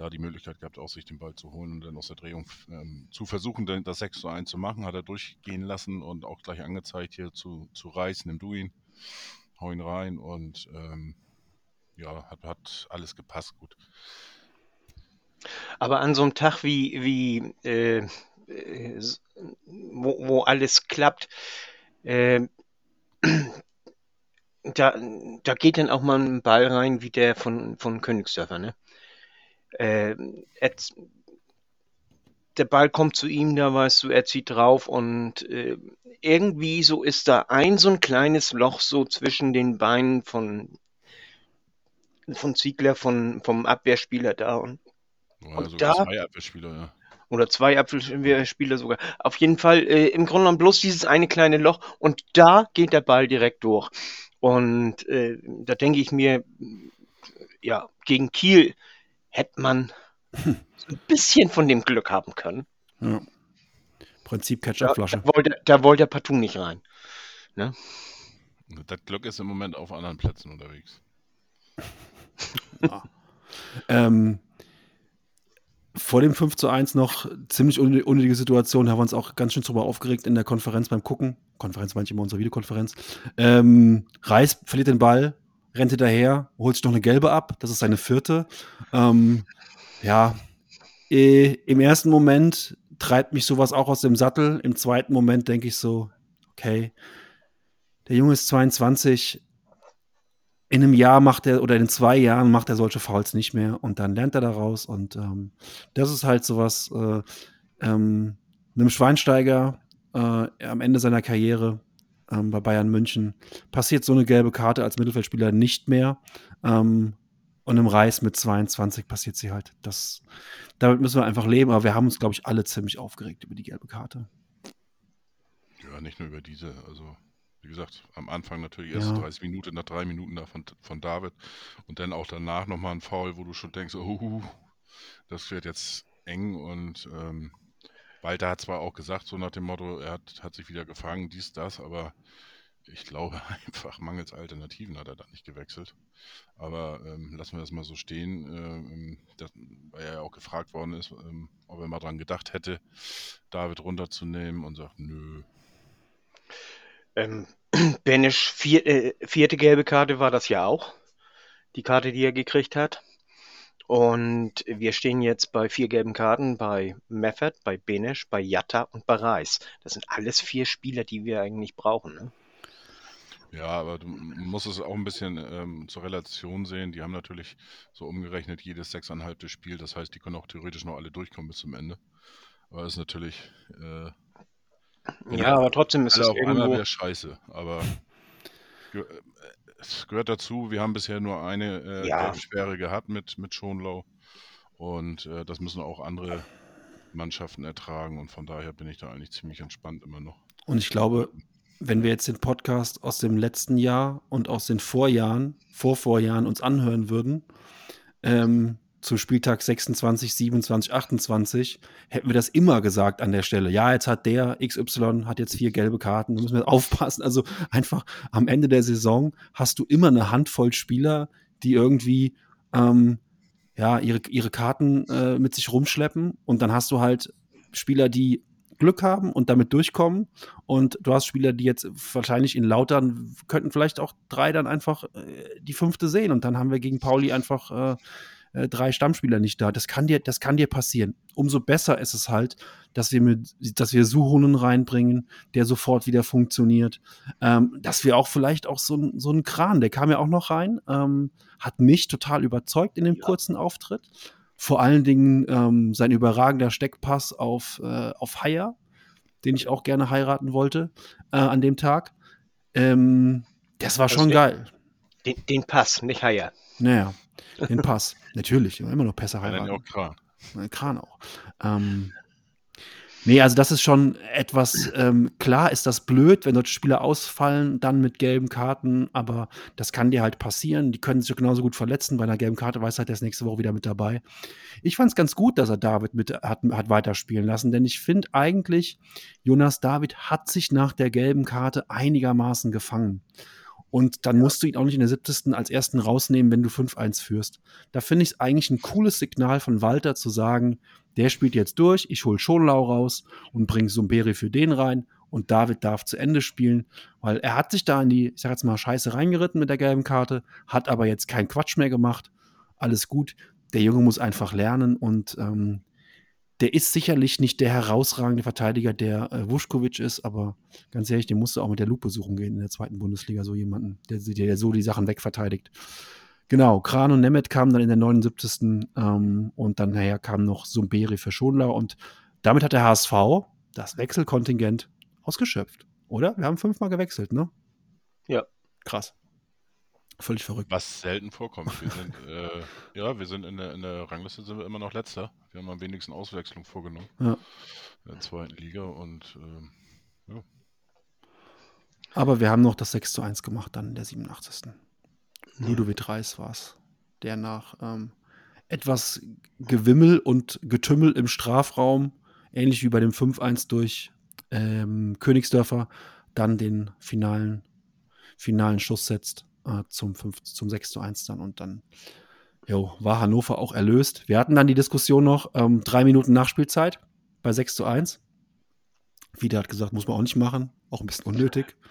da die Möglichkeit gehabt, auch sich den Ball zu holen und dann aus der Drehung ähm, zu versuchen, das 6 zu 1 zu machen. Hat er durchgehen lassen und auch gleich angezeigt hier zu, zu Reis, nimm du ihn, hau ihn rein und ähm, ja, hat, hat alles gepasst gut. Aber an so einem Tag wie, wie äh, äh wo, wo alles klappt, äh, da, da geht dann auch mal ein Ball rein wie der von, von Königsdörfer. Ne? Äh, er, der Ball kommt zu ihm, da weißt du, er zieht drauf und äh, irgendwie so ist da ein so ein kleines Loch so zwischen den Beinen von, von Ziegler, von, vom Abwehrspieler da und Oder Und da- zwei Abwehrspieler, ja. Oder zwei Apfelspieler sogar. Auf jeden Fall äh, im Grunde genommen bloß dieses eine kleine Loch und da geht der Ball direkt durch. Und äh, da denke ich mir, ja, gegen Kiel hätte man so ein bisschen von dem Glück haben können. Ja. Prinzip Da, Ketchupflasche. da, wollte, da wollte er partout nicht rein. Das Glück ist im Moment auf anderen Plätzen unterwegs. Ähm, vor dem 5 zu 1 noch ziemlich unnö- unnötige Situation, haben wir uns auch ganz schön drüber aufgeregt in der Konferenz beim Gucken. Konferenz manche immer unsere Videokonferenz. Ähm, Reis verliert den Ball, rennt hinterher, holt sich noch eine gelbe ab. Das ist seine vierte. Ähm, ja, äh, im ersten Moment treibt mich sowas auch aus dem Sattel. Im zweiten Moment denke ich so, okay, der Junge ist 22, in einem Jahr macht er oder in zwei Jahren macht er solche Fouls nicht mehr und dann lernt er daraus und ähm, das ist halt sowas äh, ähm, einem Schweinsteiger äh, am Ende seiner Karriere ähm, bei Bayern München passiert so eine gelbe Karte als Mittelfeldspieler nicht mehr ähm, und im Reis mit 22 passiert sie halt. Das, damit müssen wir einfach leben, aber wir haben uns, glaube ich, alle ziemlich aufgeregt über die gelbe Karte. Ja, nicht nur über diese. Also, wie gesagt, am Anfang natürlich erst Ja. 30 Minuten, nach drei Minuten da von, von David und dann auch danach nochmal ein Foul, wo du schon denkst, oh, das wird jetzt eng und ähm, Walter hat zwar auch gesagt, so nach dem Motto, er hat, hat sich wieder gefangen, dies, das, aber ich glaube einfach, mangels Alternativen hat er da nicht gewechselt. Aber ähm, lassen wir das mal so stehen, ähm, das, weil er ja auch gefragt worden ist, ähm, ob er mal dran gedacht hätte, David runterzunehmen und sagt, nö, Ähm, Benisch, vier, äh, vierte gelbe Karte war das ja auch. Die Karte, die er gekriegt hat. Und wir stehen jetzt bei vier gelben Karten bei Meffert, bei Benisch, bei Jatta und bei Reis. Das sind alles vier Spieler, die wir eigentlich brauchen. Ne? Ja, aber du musst es auch ein bisschen ähm, zur Relation sehen. Die haben natürlich so umgerechnet jedes sechseinhalbte Spiel. Das heißt, die können auch theoretisch noch alle durchkommen bis zum Ende. Aber das ist natürlich, äh, Ja, aber trotzdem ist es einmal irgendwo. scheiße. Aber äh, es gehört dazu. Wir haben bisher nur eine äh, Ja. Sperre gehabt mit, mit Schonlau. Und äh, das müssen auch andere Mannschaften ertragen. Und von daher bin ich da eigentlich ziemlich entspannt immer noch. Und ich glaube, wenn wir jetzt den Podcast aus dem letzten Jahr und aus den Vorjahren, Vorvorjahren uns anhören würden, ähm, zum Spieltag 26, 27, 28, hätten wir das immer gesagt an der Stelle. Ja, jetzt hat der XY hat jetzt vier gelbe Karten, da müssen wir aufpassen. Also einfach am Ende der Saison hast du immer eine Handvoll Spieler, die irgendwie ähm, ja, ihre, ihre Karten äh, mit sich rumschleppen und dann hast du halt Spieler, die Glück haben und damit durchkommen und du hast Spieler, die jetzt wahrscheinlich in Lautern könnten vielleicht auch drei dann einfach äh, die fünfte sehen und dann haben wir gegen Pauli einfach äh, äh, drei Stammspieler nicht da. Das kann dir, das kann dir passieren. Umso besser ist es halt, dass wir mit, dass wir Suhonen reinbringen, der sofort wieder funktioniert. Ähm, dass wir auch vielleicht auch so, so einen Kran, der kam ja auch noch rein, ähm, hat mich total überzeugt in dem Ja. kurzen Auftritt. Vor allen Dingen ähm, sein überragender Steckpass auf, äh, auf Haier, den ich auch gerne heiraten wollte äh, an dem Tag. Ähm, das war Das schon wär- geil. Den, den Pass, nicht Haier. Naja, den Pass. Natürlich, immer noch Pässe Einer ja heiraten. auch Kran. Kran auch. Ähm, nee, also das ist schon etwas, ähm, klar ist das blöd, wenn solche Spieler ausfallen, dann mit gelben Karten, aber das kann dir halt passieren. Die können sich genauso gut verletzen. Bei einer gelben Karte weiß halt, der ist nächste Woche wieder mit dabei. Ich fand es ganz gut, dass er David mit hat, hat weiterspielen lassen, denn ich finde eigentlich, Jonas David hat sich nach der gelben Karte einigermaßen gefangen. Und dann musst du ihn auch nicht in der 70. als ersten rausnehmen, wenn du 5-1 führst. Da finde ich es eigentlich ein cooles Signal von Walter zu sagen, der spielt jetzt durch, ich hole Schonlau raus und bringe Sumberi für den rein und David darf zu Ende spielen, weil er hat sich da in die, ich sag jetzt mal, Scheiße reingeritten mit der gelben Karte, hat aber jetzt keinen Quatsch mehr gemacht. Alles gut. Der Junge muss einfach lernen und ähm, der ist sicherlich nicht der herausragende Verteidiger, der äh, Vuskovic ist, aber ganz ehrlich, den musst du auch mit der Lupe suchen gehen in der zweiten Bundesliga, so jemanden, der, der, so die Sachen wegverteidigt. Genau, Kran und Nemeth kamen dann in der 79. Ähm, und dann nachher kam noch Sumberi für Schonlau und damit hat der HSV das Wechselkontingent ausgeschöpft, oder? Wir haben fünfmal gewechselt, ne? Ja. Krass. Völlig verrückt. Was selten vorkommt. Wir sind, äh, ja, wir sind in der, in der Rangliste sind wir immer noch letzter. Wir haben am wenigsten Auswechslung vorgenommen Ja. in der zweiten Liga und ähm, ja, Aber wir haben noch das 6 zu 1 gemacht, dann in der 87. Ludovic Reis war es, der nach ähm, etwas Gewimmel und Getümmel im Strafraum, ähnlich wie bei dem 5-1 durch ähm, Königsdörfer, dann den finalen, finalen Schuss setzt äh, zum, 5, zum 6 zu 1 dann und dann jo, war Hannover auch erlöst. Wir hatten dann die Diskussion noch, ähm, drei Minuten Nachspielzeit bei 6 zu 1. Wieder hat gesagt, muss man auch nicht machen, auch ein bisschen unnötig.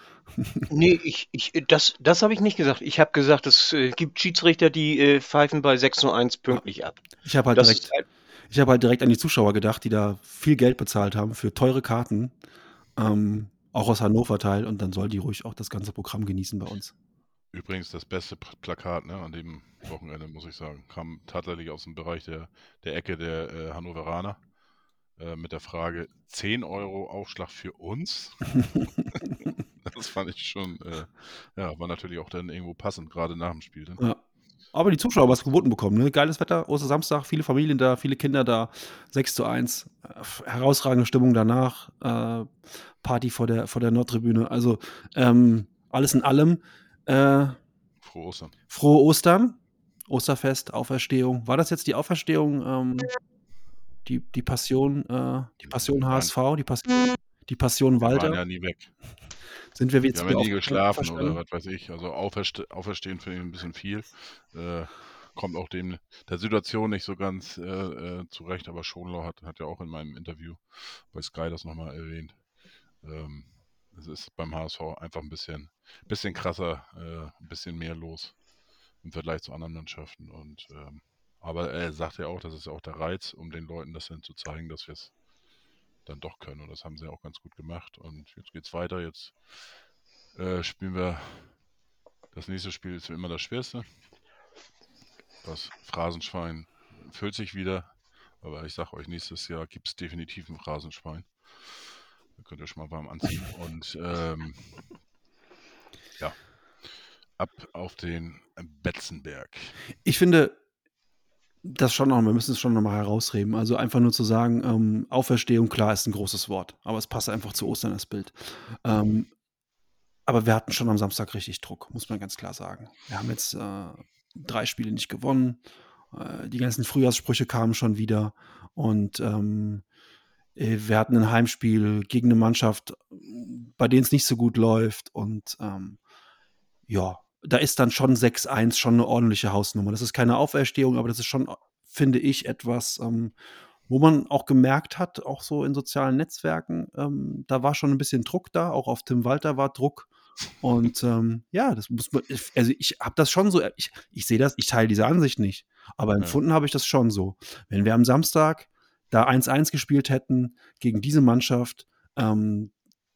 Nee, ich, ich, das, das habe ich nicht gesagt. Ich habe gesagt, es äh, gibt Schiedsrichter, die äh, pfeifen bei 6 zu 1 pünktlich ab. Ich habe halt Das direkt halt, Ich habe halt direkt an die Zuschauer gedacht, die da viel Geld bezahlt haben für teure Karten, ähm, auch aus Hannover Teil, und dann soll die ruhig auch das ganze Programm genießen bei uns. Übrigens das beste Plakat ne, an dem Wochenende, muss ich sagen. Kam tatsächlich aus dem Bereich der, der Ecke der äh, Hannoveraner äh, mit der Frage 10 Euro Aufschlag für uns. das fand ich schon, äh, ja, war natürlich auch dann irgendwo passend, gerade nach dem Spiel. Ne? Ja. Aber die Zuschauer haben was geboten bekommen. Ne? Geiles Wetter, Ostersamstag, viele Familien da, viele Kinder da, 6 zu 1. Äh, herausragende Stimmung danach, äh, Party vor der, vor der Nordtribüne. Also ähm, alles in allem. Äh, Frohe Ostern. frohe Ostern, Osterfest, Auferstehung. War das jetzt die Auferstehung, ähm, die, die Passion, äh, die Passion Nein. HSV, die Passion, die Passion Wir waren Walter? ja nie weg. Sind wir Wir jetzt haben ja nie geschlafen oder was weiß ich. Also auferste auferstehen finde ich ein bisschen viel. Äh, kommt auch dem der Situation nicht so ganz äh, äh, zurecht, aber Schonlau hat, hat ja auch in meinem Interview bei Sky das nochmal erwähnt. Ähm, es ist beim HSV einfach ein bisschen, bisschen krasser, äh, ein bisschen mehr los im Vergleich zu anderen Mannschaften. Und ähm, aber er sagt ja auch, das ist ja auch der Reiz, um den Leuten das dann zu zeigen, dass wir es dann doch können. Und das haben sie auch ganz gut gemacht. Und jetzt geht's weiter. Jetzt äh, spielen wir. Das nächste Spiel ist immer das schwerste. Das Phrasenschwein füllt sich wieder. Aber ich sag euch, nächstes Jahr gibt es definitiv ein Phrasenschwein. Könnt ihr schon mal warm anziehen. Und ähm, ja, ab auf den Betzenberg. Ich finde, das schon noch, wir müssen es schon noch mal herausheben. Also einfach nur zu sagen, ähm, Auferstehung, klar, ist ein großes Wort, aber es passt einfach zu Ostern, das Bild. Ähm, aber wir hatten schon am Samstag richtig Druck, muss man ganz klar sagen. Wir haben jetzt äh, drei Spiele nicht gewonnen. Äh, die ganzen Frühjahrssprüche kamen schon wieder. Und ähm, äh, wir hatten ein Heimspiel gegen eine Mannschaft, bei denen es nicht so gut läuft. Und ähm, ja, da ist dann schon 6-1 schon eine ordentliche Hausnummer. Das ist keine Auferstehung, aber das ist schon, finde ich, etwas, ähm, wo man auch gemerkt hat, auch so in sozialen Netzwerken, ähm, da war schon ein bisschen Druck da, auch auf Tim Walter war Druck. Und ähm, ja, das muss man, also ich habe das schon so, ich, ich sehe das, ich teile diese Ansicht nicht, aber Ja. empfunden habe ich das schon so. Wenn wir am Samstag da 1-1 gespielt hätten gegen diese Mannschaft, ähm,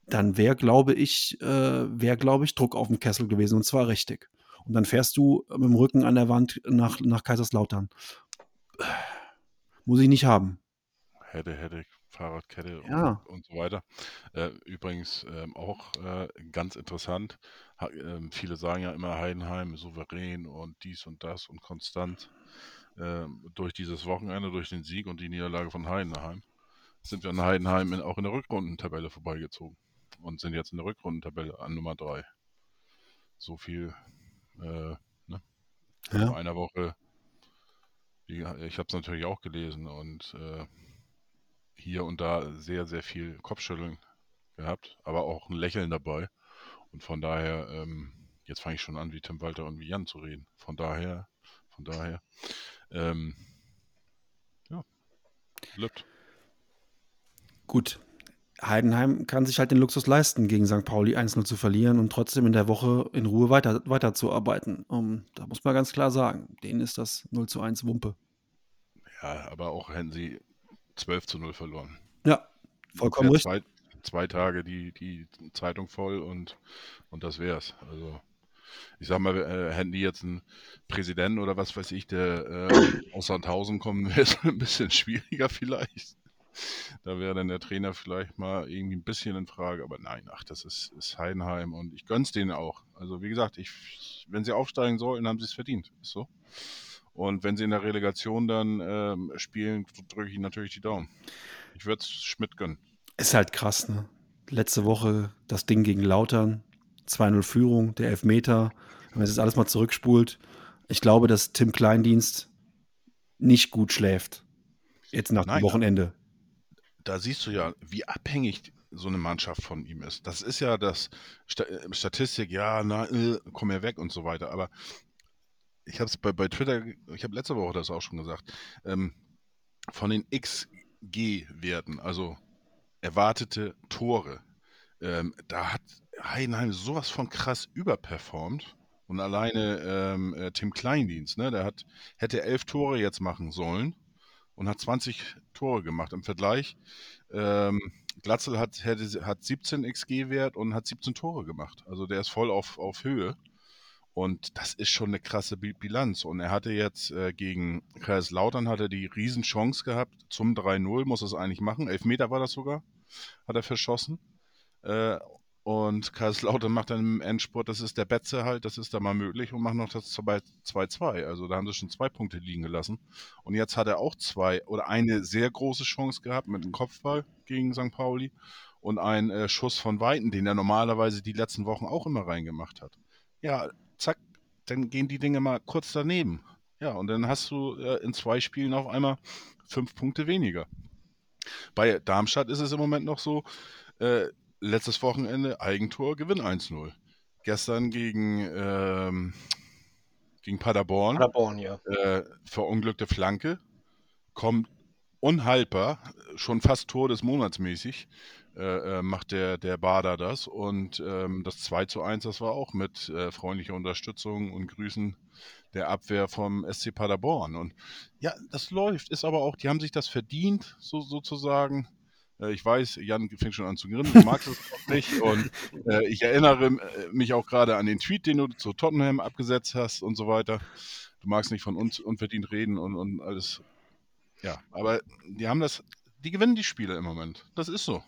dann wäre, glaube ich, äh, wäre, glaube ich, Druck auf dem Kessel gewesen und zwar richtig. Und dann fährst du mit dem Rücken an der Wand nach, nach Kaiserslautern. Muss ich nicht haben. Hätte, hätte, Fahrradkette Ja. und, und so weiter. Äh, übrigens ähm, auch äh, ganz interessant. Ha, ähm, viele sagen ja immer Heidenheim souverän und dies und das und konstant. Ähm, durch dieses Wochenende, durch den Sieg und die Niederlage von Heidenheim, sind wir an Heidenheim in, auch in der Rückrundentabelle vorbeigezogen und sind jetzt in der Rückrundentabelle an Nummer 3. So viel äh, ne? Ja. vor einer Woche. Die, ich habe es natürlich auch gelesen und äh, hier und da sehr, sehr viel Kopfschütteln gehabt, aber auch ein Lächeln dabei. Und von daher, ähm, jetzt fange ich schon an, wie Tim Walter und wie Jan zu reden. Von daher, von daher, ähm, ja, lübt. Gut. Heidenheim kann sich halt den Luxus leisten, gegen St. Pauli 1-0 zu verlieren und trotzdem in der Woche in Ruhe weiter, weiterzuarbeiten. Um, da muss man ganz klar sagen, denen ist das 0 zu 1 Wumpe. Ja, aber auch hätten sie 12 zu 0 verloren. Ja, vollkommen richtig. Zwei, zwei Tage die, die Zeitung voll und, und das wär's. Also, ich sag mal, äh, hätten die jetzt einen Präsidenten oder was weiß ich, der äh, aus Sandhausen kommen, wäre es ein bisschen schwieriger vielleicht. Da wäre dann der Trainer vielleicht mal irgendwie ein bisschen in Frage. Aber nein, ach, das ist, ist Heidenheim und ich gönn's denen auch. Also wie gesagt, ich, wenn sie aufsteigen sollten, haben sie es verdient. Ist so. Und wenn sie in der Relegation dann ähm, spielen, drücke ich ihnen natürlich die Daumen. Ich würde es Schmidt gönnen. Ist halt krass, ne? Letzte Woche das Ding gegen Lautern, 2-0 Führung, der Elfmeter. Wenn man das alles mal zurückspult, ich glaube, dass Tim Kleindienst nicht gut schläft. Jetzt nach Nein, dem Wochenende. Da siehst du ja, wie abhängig so eine Mannschaft von ihm ist. Das ist ja das äh, Statistik, ja, na, äh, komm her weg und so weiter. Aber ich habe es bei, bei Twitter, ich habe letzte Woche das auch schon gesagt, ähm, von den XG-Werten, also erwartete Tore, ähm, da hat Heidenheim sowas von krass überperformt. Und alleine ähm, äh, Tim Kleindienst, ne, der hat, hätte elf Tore jetzt machen sollen und hat 20 Tore gemacht. Im Vergleich, ähm, Glatzel hat, hätte, hat 17 XG-Wert und hat 17 Tore gemacht. Also der ist voll auf, auf Höhe. Und das ist schon eine krasse Bilanz. Und er hatte jetzt äh, gegen Kaiserslautern hat er die Riesenchance gehabt zum 3-0, muss es eigentlich machen. Elfmeter war das sogar, hat er verschossen. Äh, und Kaiserslautern macht dann im Endspurt, das ist der Betze halt, das ist da mal möglich und macht noch das 2-2. Also da haben sie schon zwei Punkte liegen gelassen. Und jetzt hat er auch zwei oder eine sehr große Chance gehabt mit einem Kopfball gegen St. Pauli und einen äh, Schuss von Weiten, den er normalerweise die letzten Wochen auch immer reingemacht hat. Ja, zack, dann gehen die Dinge mal kurz daneben. Ja, und dann hast du äh, in zwei Spielen auf einmal fünf Punkte weniger. Bei Darmstadt ist es im Moment noch so, äh, letztes Wochenende Eigentor, Gewinn 1-0. Gestern gegen, ähm, gegen Paderborn, Paderborn, ja. äh, verunglückte Flanke, kommt unhaltbar, schon fast Tor des Monats mäßig, äh, äh, macht der, der Bader das. Und ähm, das 2 zu 1, das war auch mit äh, freundlicher Unterstützung und Grüßen der Abwehr vom SC Paderborn. Und ja, das läuft, ist aber auch, die haben sich das verdient, so, sozusagen. Äh, Ich weiß, Jan fängt schon an zu grinsen, du magst es auch nicht. Und äh, ich erinnere äh, mich auch gerade an den Tweet, den du zu Tottenham abgesetzt hast und so weiter. Du magst nicht von uns unverdient reden und, und alles. Ja, aber die haben das, die gewinnen die Spiele im Moment. Das ist so.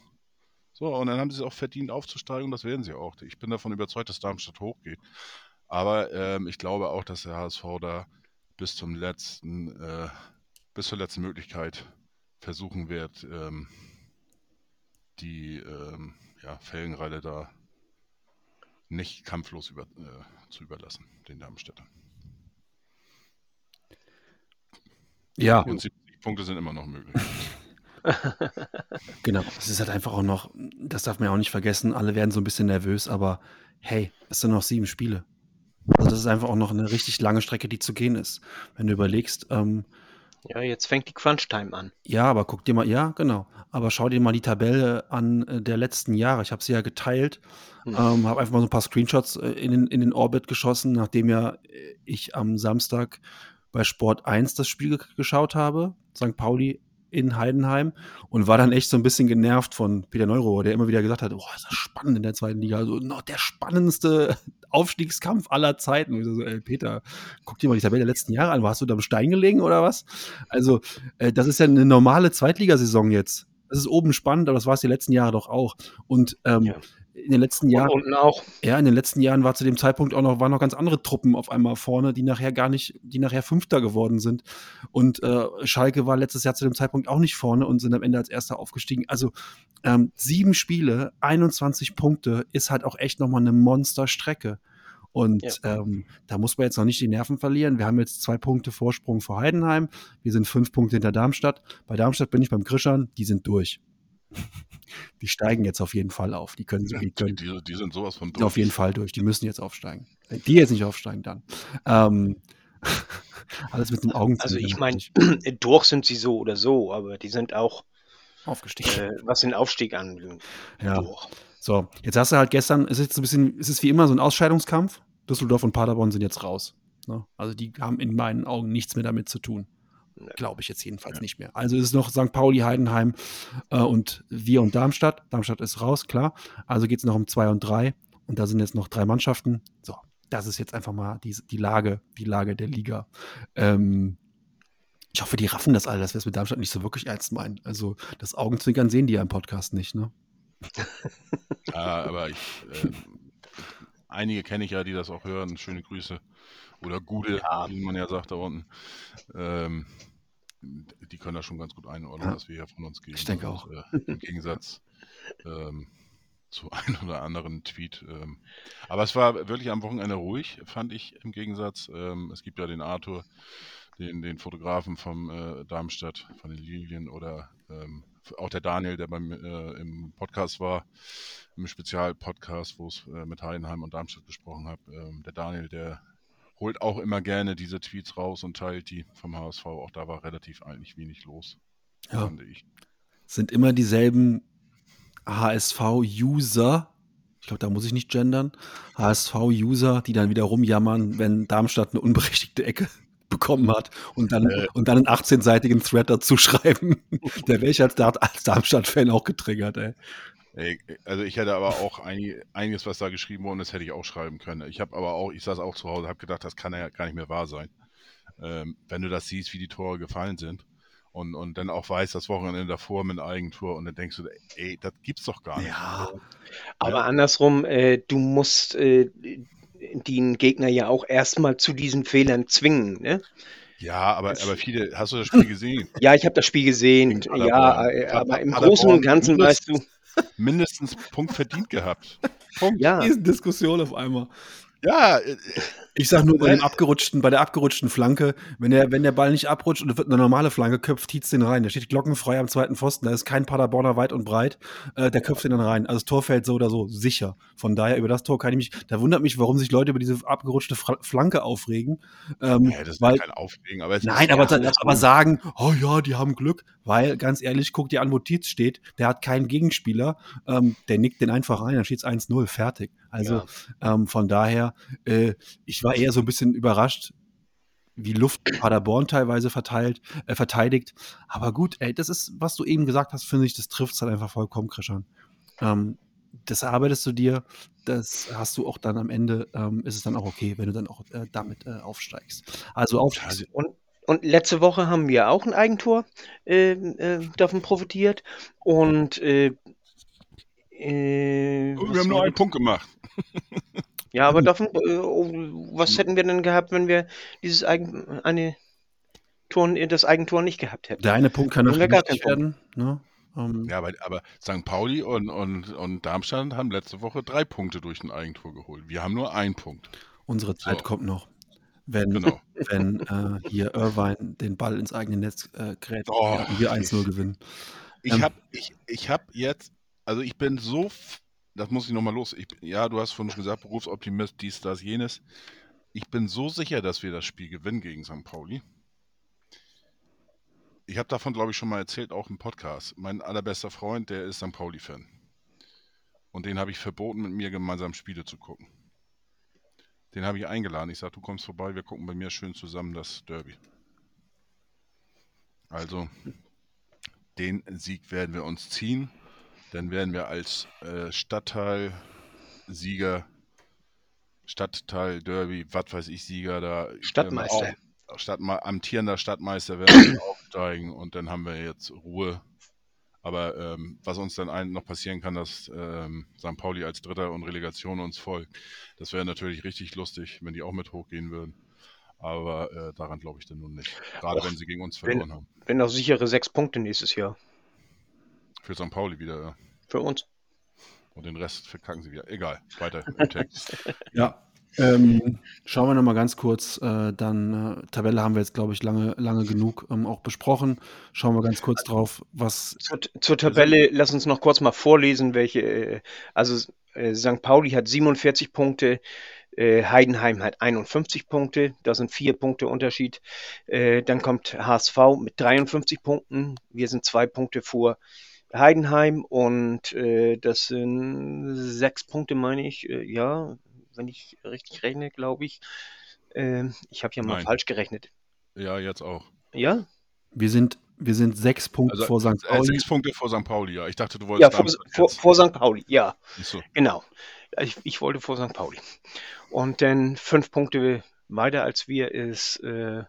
So, und dann haben sie es auch verdient aufzusteigen und das werden sie auch. Ich bin davon überzeugt, dass Darmstadt hochgeht. Aber ähm, ich glaube auch, dass der HSV da bis zum letzten, äh, bis zur letzten Möglichkeit versuchen wird, ähm, die ähm, ja, Felgenreile da nicht kampflos über, äh, zu überlassen, den Darmstädtern. Ja, Und 70 Punkte sind immer noch möglich. genau. Es ist halt einfach auch noch, das darf man ja auch nicht vergessen, alle werden so ein bisschen nervös, aber hey, es sind noch sieben Spiele. Also das ist einfach auch noch eine richtig lange Strecke, die zu gehen ist. Wenn du überlegst, ähm, Ja, jetzt fängt die Crunch-Time an. ja, aber guck dir mal, ja, genau. Aber schau dir mal die Tabelle an äh, der letzten Jahre. Ich habe sie ja geteilt, Hm. ähm, habe einfach mal so ein paar Screenshots äh, in, den, in den Orbit geschossen, nachdem ja äh, ich am Samstag bei Sport 1 das Spiel ge geschaut habe, St. Pauli in Heidenheim und war dann echt so ein bisschen genervt von Peter Neurohr, der immer wieder gesagt hat, oh, ist das spannend in der zweiten Liga, also noch der spannendste Aufstiegskampf aller Zeiten. So, ey, Peter, guck dir mal die Tabelle der letzten Jahre an, warst du da am Stein gelegen oder was? Also, äh, das ist ja eine normale Zweitligasaison jetzt. Das ist oben spannend, aber das war es die letzten Jahre doch auch. Und ähm, Ja. In den letzten Und Jahren, unten auch. ja, in den letzten Jahren war zu dem Zeitpunkt auch noch, waren noch ganz andere Truppen auf einmal vorne, die nachher gar nicht, die nachher Fünfter geworden sind. Und äh, Schalke war letztes Jahr zu dem Zeitpunkt auch nicht vorne und sind am Ende als Erster aufgestiegen. Also ähm, sieben Spiele, 21 Punkte ist halt auch echt nochmal eine Monsterstrecke. Und Ja. ähm, da muss man jetzt noch nicht die Nerven verlieren. Wir haben jetzt zwei Punkte Vorsprung vor Heidenheim. Wir sind fünf Punkte hinter Darmstadt. Bei Darmstadt bin ich beim Krischern, die sind durch. Die steigen jetzt auf jeden Fall auf. Die können, die Die, können die, die sind sowas von sind auf jeden Fall durch. Die müssen jetzt aufsteigen. Wenn die jetzt nicht aufsteigen, dann. Ähm, alles mit dem Augen Also ich meine, durch sind sie so oder so, aber die sind auch, aufgestiegen. äh, was den Aufstieg angeht, Ja. durch. So, jetzt hast du halt gestern, es ist jetzt ein bisschen, es ist wie immer so ein Ausscheidungskampf. Düsseldorf und Paderborn sind jetzt raus. Ne? Also die haben in meinen Augen nichts mehr damit zu tun. Ja. Glaube ich jetzt jedenfalls nicht mehr. Also ist es noch St. Pauli, Heidenheim äh, und wir und Darmstadt. Darmstadt ist raus, klar. Also geht es noch um zwei und drei. Und da sind jetzt noch drei Mannschaften. So, das ist jetzt einfach mal die, die Lage, die Lage der Liga. Ähm, Ich hoffe, die raffen das alle, dass wir es mit Darmstadt nicht so wirklich ernst meinen. Also das Augenzwinkern sehen die ja im Podcast nicht, ne? Ja, aber ich, äh, einige kenne ich ja, die das auch hören. Schöne Grüße. Oder Gude, Ja. wie man ja sagt da unten. Ähm, die können das schon ganz gut einordnen, Ja. was wir hier von uns geben. Ich denke Und, auch. Äh, Im Gegensatz ähm, zu einem oder anderen Tweet. Ähm. Aber es war wirklich am Wochenende ruhig, fand ich im Gegensatz. Ähm, es gibt ja den Arthur, den, den Fotografen vom äh, Darmstadt, von den Lilien oder ähm, auch der Daniel, der beim äh, im Podcast war, im Spezialpodcast, wo es äh, mit Heidenheim und Darmstadt gesprochen habe. Ähm, der Daniel, der holt auch immer gerne diese Tweets raus und teilt die vom HSV. Auch da war relativ eigentlich wenig los, Ja. fand ich. Sind immer dieselben HSV-User. Ich glaube, da muss ich nicht gendern. HSV-User, die dann wieder rumjammern, wenn Darmstadt eine unberechtigte Ecke bekommen hat und dann, Äh. und dann einen 18-seitigen Thread dazu schreiben. Der wäre Dar- als Darmstadt-Fan auch getriggert, ey. Also ich hätte aber auch einig, einiges, was da geschrieben worden ist, hätte ich auch schreiben können. Ich habe aber auch, ich saß auch zu Hause, habe gedacht, das kann ja gar nicht mehr wahr sein. Ähm, wenn du das siehst, wie die Tore gefallen sind und, und dann auch weißt, das Wochenende davor mit einem Eigentor und dann denkst du, ey, das gibt's doch gar nicht. Ja, Aber Ja. andersrum, äh, du musst äh, den Gegner ja auch erstmal zu diesen Fehlern zwingen. Ne? Ja, aber, aber viele, hast du das Spiel gesehen? Ja, ich habe das Spiel gesehen. Ja, äh, aber im Großen und Ganzen weißt du, Mindestens Punkt verdient gehabt. Punkt. ja, riesen Diskussion auf einmal. Ja, äh, Ich sag nur bei dem abgerutschten, bei der abgerutschten Flanke, wenn der, wenn der Ball nicht abrutscht und es wird eine normale Flanke, köpft Tietz den rein. Der steht glockenfrei am zweiten Pfosten, da ist kein Paderborner weit und breit, äh, der köpft den dann rein. Also das Tor fällt so oder so sicher. Von daher über das Tor kann ich mich, da wundert mich, warum sich Leute über diese abgerutschte Fra Flanke aufregen. Ähm, ja, das ist weil, kein Aufregen, aber es Nein, aber, ja, sa- aber sagen, oh ja, die haben Glück, weil ganz ehrlich, guck dir an, wo Tietz steht, der hat keinen Gegenspieler, ähm, der nickt den einfach rein, dann steht's 1-0, fertig. Also ähm, von daher, äh, ich war eher so ein bisschen überrascht, wie Luft Paderborn teilweise verteilt, äh, verteidigt. Aber gut, ey, das ist, was du eben gesagt hast, finde ich, das trifft halt einfach vollkommen, Krischan. Ähm, das erarbeitest du dir, das hast du auch dann am Ende, ähm, ist es dann auch okay, wenn du dann auch äh, damit äh, aufsteigst. Also aufsteigst. Und, und letzte Woche haben wir auch ein Eigentor äh, äh, davon profitiert. Und äh, äh, Oh, wir haben nur einen? Punkt gemacht. Ja, aber davon, äh, oh, was hätten wir denn gehabt, wenn wir dieses Eigen, eine Tor, das Eigentor nicht gehabt hätten? Der eine Punkt kann noch keinen werden. Ne? Ähm, Ja, aber, aber St. Pauli und, und, und Darmstadt haben letzte Woche drei Punkte durch ein Eigentor geholt. Wir haben nur einen Punkt. Unsere Zeit So. kommt noch. Wenn, Genau. wenn äh, hier Irvine den Ball ins eigene Netz äh, grätscht Oh, und wir 1-0 gewinnen. Ich Ähm. habe ich, ich hab jetzt, also ich bin so, das muss ich nochmal los. Ich, ja, du hast vorhin schon gesagt, Berufsoptimist, dies, das, jenes. Ich bin so sicher, dass wir das Spiel gewinnen gegen St. Pauli. Ich habe davon, glaube ich, schon mal erzählt, auch im Podcast. Mein allerbester Freund, der ist St. Pauli-Fan. Und den habe ich verboten, mit mir gemeinsam Spiele zu gucken. Den habe ich eingeladen. Ich sage, du kommst vorbei, wir gucken bei mir schön zusammen das Derby. Also, den Sieg werden wir uns ziehen. Dann werden wir als äh, Stadtteil-Sieger, Stadtteil, Derby, was weiß ich, Sieger da. Stadtmeister. Auch, Stadtme amtierender Stadtmeister werden wir aufsteigen und dann haben wir jetzt Ruhe. Aber ähm, was uns dann noch passieren kann, dass ähm, St. Pauli als Dritter und Relegation uns folgt, das wäre natürlich richtig lustig, wenn die auch mit hochgehen würden. Aber äh, daran glaube ich dann nun nicht. Gerade Och, wenn sie gegen uns wenn- verloren haben. Wenn auch sichere sechs Punkte nächstes Jahr. Für St. Pauli wieder. ja. Für uns. Und den Rest verkacken sie wieder. Egal, weiter im Text. Ja. Ähm, schauen wir noch mal ganz kurz, äh, dann äh, Tabelle haben wir jetzt, glaube ich, lange, lange genug ähm, auch besprochen. Schauen wir ganz kurz drauf, was Zur, zur Tabelle, lass uns noch kurz mal vorlesen, welche. äh, Also äh, St. Pauli hat 47 Punkte, äh, Heidenheim hat 51 Punkte, das sind vier Punkte Unterschied. Äh, Dann kommt HSV mit 53 Punkten, wir sind zwei Punkte vor Heidenheim und äh, das sind sechs Punkte, meine ich. Äh, Ja, wenn ich richtig rechne, glaube ich. Äh, Ich habe ja mal Nein. falsch gerechnet. Ja, jetzt auch. Ja? wir sind, wir sind sechs Punkte Also vor St. äh, Pauli. sechs Punkte vor St. Pauli, ja. Ich dachte, du Ja, wolltest vor, Darmstadt vor, jetzt- vor St. Pauli, ja. So. Genau. Ich, ich wollte vor St. Pauli. Und dann fünf Punkte weiter als wir ist äh,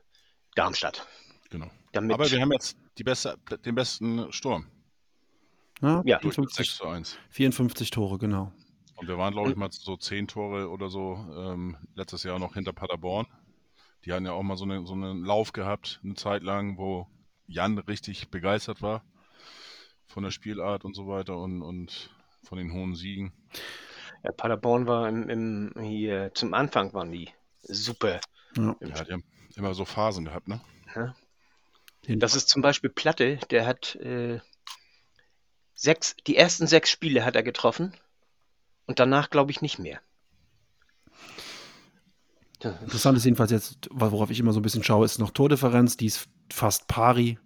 Darmstadt. Genau. damit. Aber wir haben jetzt die beste, den besten Sturm. Ja, Ja. Durch 54, 6 zu 1. 54 Tore, genau. Und wir waren, glaube ich, mal so 10 Tore oder so ähm, letztes Jahr noch hinter Paderborn. Die hatten ja auch mal so, eine, so einen Lauf gehabt, eine Zeit lang, wo Jan richtig begeistert war von der Spielart und so weiter und, und von den hohen Siegen. Ja, Paderborn war im, im hier zum Anfang waren die super. Ja. Ja, die haben immer so Phasen gehabt, ne? Den, Das ist zum Beispiel Platte, der hat äh, sechs, die ersten sechs Spiele hat er getroffen und danach glaube ich nicht mehr. Interessant ist jedenfalls jetzt, worauf ich immer so ein bisschen schaue, ist noch Tordifferenz. Die ist fast pari.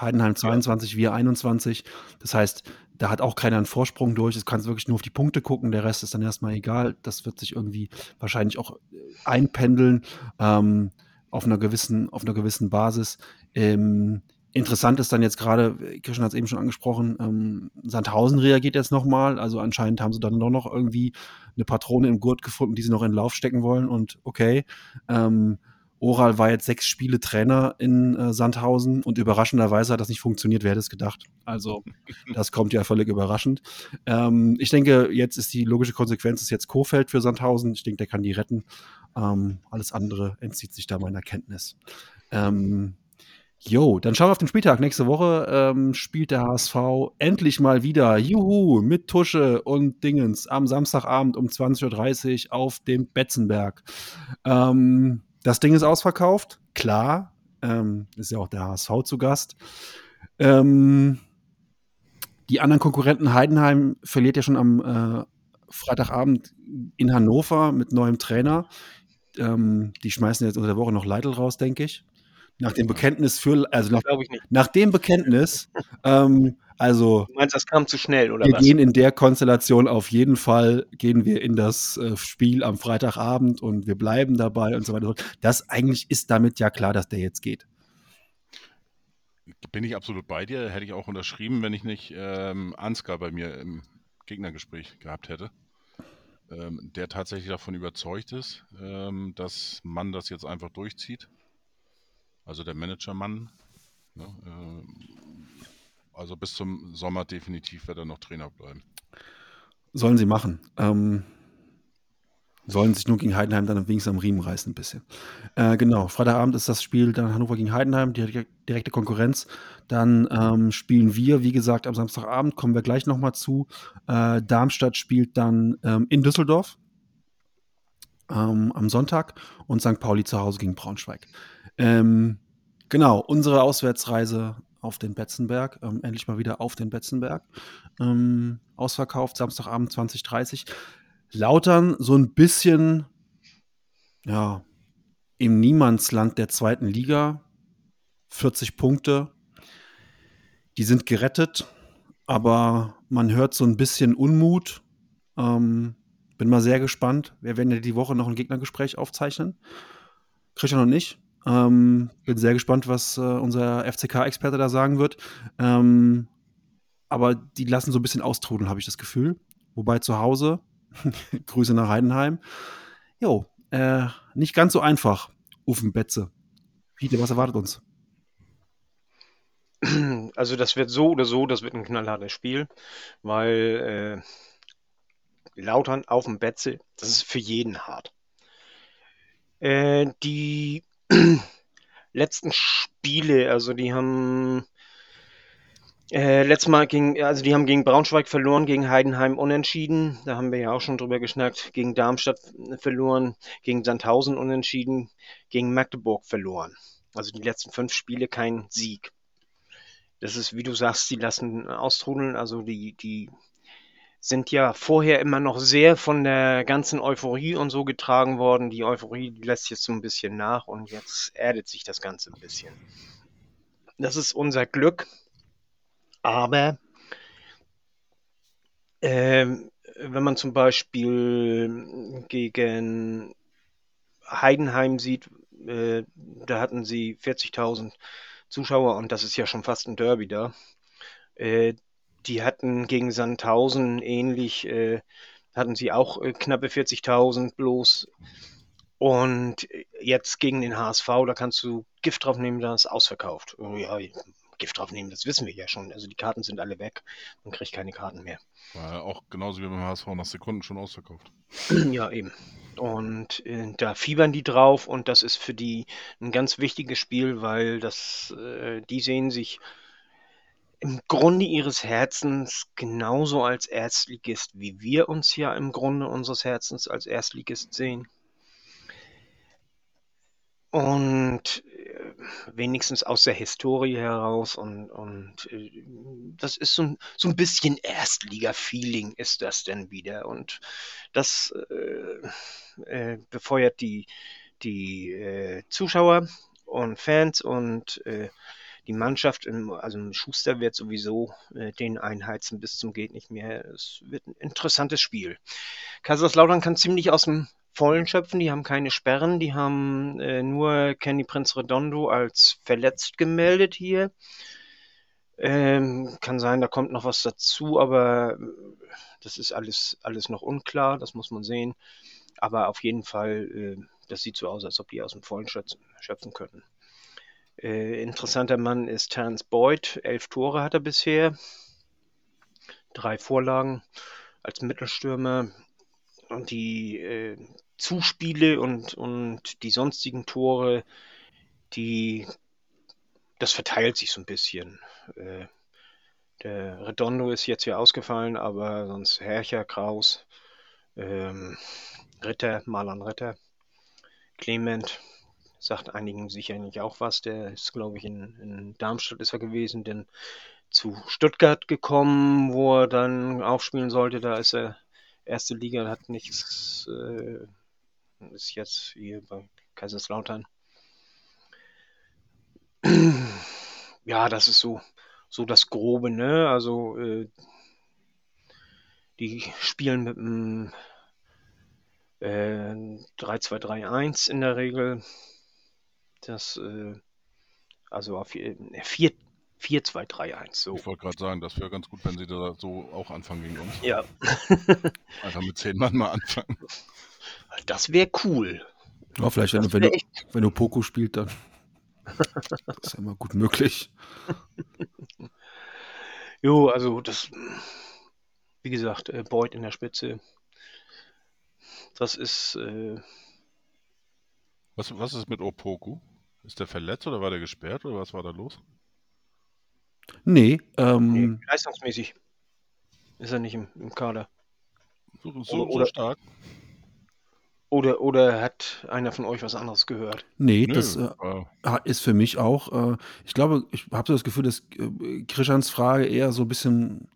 Heidenheim 22, wir 21. Das heißt, da hat auch keiner einen Vorsprung durch. Es kannst wirklich nur auf die Punkte gucken. Der Rest ist dann erstmal egal. Das wird sich irgendwie wahrscheinlich auch äh, einpendeln ähm, auf, einer gewissen, auf einer gewissen Basis. Ähm, interessant ist dann jetzt gerade, Christian hat es eben schon angesprochen, ähm, Sandhausen reagiert jetzt nochmal. Also anscheinend haben sie dann doch noch irgendwie eine Patrone im Gurt gefunden, die sie noch in den Lauf stecken wollen. Und okay, ähm, Oral war jetzt sechs Spiele Trainer in äh, Sandhausen und überraschenderweise hat das nicht funktioniert. Wer hätte es gedacht? Also, das kommt ja völlig überraschend. Ähm, ich denke, jetzt ist die logische Konsequenz, ist jetzt Kofeld für Sandhausen. Ich denke, der kann die retten. Ähm, alles andere entzieht sich da meiner Kenntnis. Ähm, Jo, dann schauen wir auf den Spieltag. Nächste Woche ähm, spielt der HSV endlich mal wieder, juhu, mit Tusche und Dingens am Samstagabend um 20.30 Uhr auf dem Betzenberg. Ähm, das Ding ist ausverkauft, klar. Ähm, ist ja auch der HSV zu Gast. Ähm, die anderen Konkurrenten, Heidenheim verliert ja schon am äh, Freitagabend in Hannover mit neuem Trainer. Ähm, die schmeißen jetzt unter der Woche noch Leitl raus, denke ich. Nach dem Bekenntnis für, also nach, glaube ich nicht. nach dem Bekenntnis, ähm, also Du meinst, das kam zu schnell, oder wir was? gehen in der Konstellation auf jeden Fall, gehen wir in das äh, Spiel am Freitagabend und wir bleiben dabei und so weiter. Das eigentlich ist damit ja klar, dass der jetzt geht. Bin ich absolut bei dir. Hätte ich auch unterschrieben, wenn ich nicht ähm, Ansgar bei mir im Gegnergespräch gehabt hätte. Ähm, der tatsächlich davon überzeugt ist, ähm, dass man das jetzt einfach durchzieht. Also der Managermann. Ne, ähm, also bis zum Sommer definitiv wird er noch Trainer bleiben. Sollen sie machen. Ähm, sollen sich nur gegen Heidenheim dann wenigstens am Riemen reißen ein bisschen. Äh, genau, Freitagabend ist das Spiel dann Hannover gegen Heidenheim, direkte, direkte Konkurrenz. Dann ähm, spielen wir, wie gesagt, am Samstagabend, kommen wir gleich nochmal zu. Äh, Darmstadt spielt dann ähm, in Düsseldorf ähm, am Sonntag und St. Pauli zu Hause gegen Braunschweig. Ähm, genau, unsere Auswärtsreise auf den Betzenberg, ähm, endlich mal wieder auf den Betzenberg. Ähm, ausverkauft, Samstagabend 2030. Lautern so ein bisschen, ja, im Niemandsland der zweiten Liga. 40 Punkte. Die sind gerettet, aber man hört so ein bisschen Unmut. Ähm, bin mal sehr gespannt. Wir werden ja die Woche noch ein Gegnergespräch aufzeichnen. Christian und ich. Ähm, bin sehr gespannt, was äh, unser FCK-Experte da sagen wird. Ähm, aber die lassen so ein bisschen austrudeln, habe ich das Gefühl. Wobei zu Hause, Grüße nach Heidenheim, jo, äh, nicht ganz so einfach, Ufen Betze. Fiete, was erwartet uns? Also das wird so oder so, das wird ein knallhartes Spiel, weil äh, Lautern auf dem Betze, das ist für jeden hart. Äh, die letzten Spiele, also die haben äh, letztes Mal gegen, also die haben gegen Braunschweig verloren, gegen Heidenheim unentschieden. Da haben wir ja auch schon drüber geschnackt. Gegen Darmstadt verloren, gegen Sandhausen unentschieden, gegen Magdeburg verloren. Also die letzten fünf Spiele kein Sieg. Das ist, wie du sagst, die lassen austrudeln. Also die, die sind ja vorher immer noch sehr von der ganzen Euphorie und so getragen worden. Die Euphorie lässt jetzt so ein bisschen nach und jetzt erdet sich das Ganze ein bisschen. Das ist unser Glück. Aber ähm, wenn man zum Beispiel gegen Heidenheim sieht, äh, da hatten sie 40.000 Zuschauer und das ist ja schon fast ein Derby da. Äh, die hatten gegen Sandhausen ähnlich, äh, hatten sie auch äh, knappe 40.000 bloß. Und jetzt gegen den HSV, da kannst du Gift drauf nehmen, da ist ausverkauft. Oh ja, Gift drauf nehmen, das wissen wir ja schon. Also die Karten sind alle weg. Man kriegt keine Karten mehr. War auch genauso wie beim HSV nach Sekunden schon ausverkauft. Ja, eben. Und äh, da fiebern die drauf und das ist für die ein ganz wichtiges Spiel, weil das, äh, die sehen sich im Grunde ihres Herzens genauso als Erstligist, wie wir uns ja im Grunde unseres Herzens als Erstligist sehen. Und äh, wenigstens aus der Historie heraus und, und äh, das ist so ein, so ein bisschen Erstliga-Feeling ist das denn wieder und das äh, äh, befeuert die, die äh, Zuschauer und Fans und äh, die Mannschaft, im, also Schuster wird sowieso den einheizen bis zum geht nicht mehr. Es wird ein interessantes Spiel. Kaiserslautern kann ziemlich aus dem Vollen schöpfen. Die haben keine Sperren. Die haben äh, nur Kenny Prince Redondo als verletzt gemeldet hier. Ähm, kann sein, da kommt noch was dazu, aber äh, das ist alles, alles noch unklar. Das muss man sehen. Aber auf jeden Fall, äh, das sieht so aus, als ob die aus dem Vollen schöpfen könnten. Äh, interessanter Mann ist Terence Boyd. Elf Tore hat er bisher. Drei Vorlagen als Mittelstürmer. Und die äh, Zuspiele und, und die sonstigen Tore, die, das verteilt sich so ein bisschen. Äh, der Redondo ist jetzt hier ausgefallen, aber sonst Hercher, Kraus, ähm, Ritter, Marlon Ritter, Clement, sagt einigen sicherlich auch was. Der ist, glaube ich, in, in Darmstadt ist er gewesen, denn zu Stuttgart gekommen, wo er dann aufspielen sollte. Da ist er erste Liga, hat nichts, äh, ist jetzt hier bei Kaiserslautern. Ja, das ist so, so das Grobe, ne? Also, äh, die spielen mit einem äh, 3-2-3-1 in der Regel. Das, äh, also auf 4, 4-2-3-1. So. Ich wollte gerade sagen, das wäre ganz gut, wenn sie da so auch anfangen gegen uns. Ja. Einfach mit zehn Mann mal anfangen. Das wäre cool. Ja, vielleicht, wenn, wenn, wär du, echt- wenn du Poco spielt, dann. Das ist ja immer gut möglich. Jo, also das, wie gesagt, äh, Boyd in der Spitze. Das ist, äh, Was, was ist mit Opoku? Ist der verletzt oder war der gesperrt oder was war da los? Nee, ähm, nee, leistungsmäßig ist er nicht im, im Kader. So, so, so Oder- stark? Oder, oder hat einer von euch was anderes gehört? nee, Nö, das äh, Ist für mich auch, äh, ich glaube, ich habe so das Gefühl, dass äh, Krischans Frage eher so ein bisschen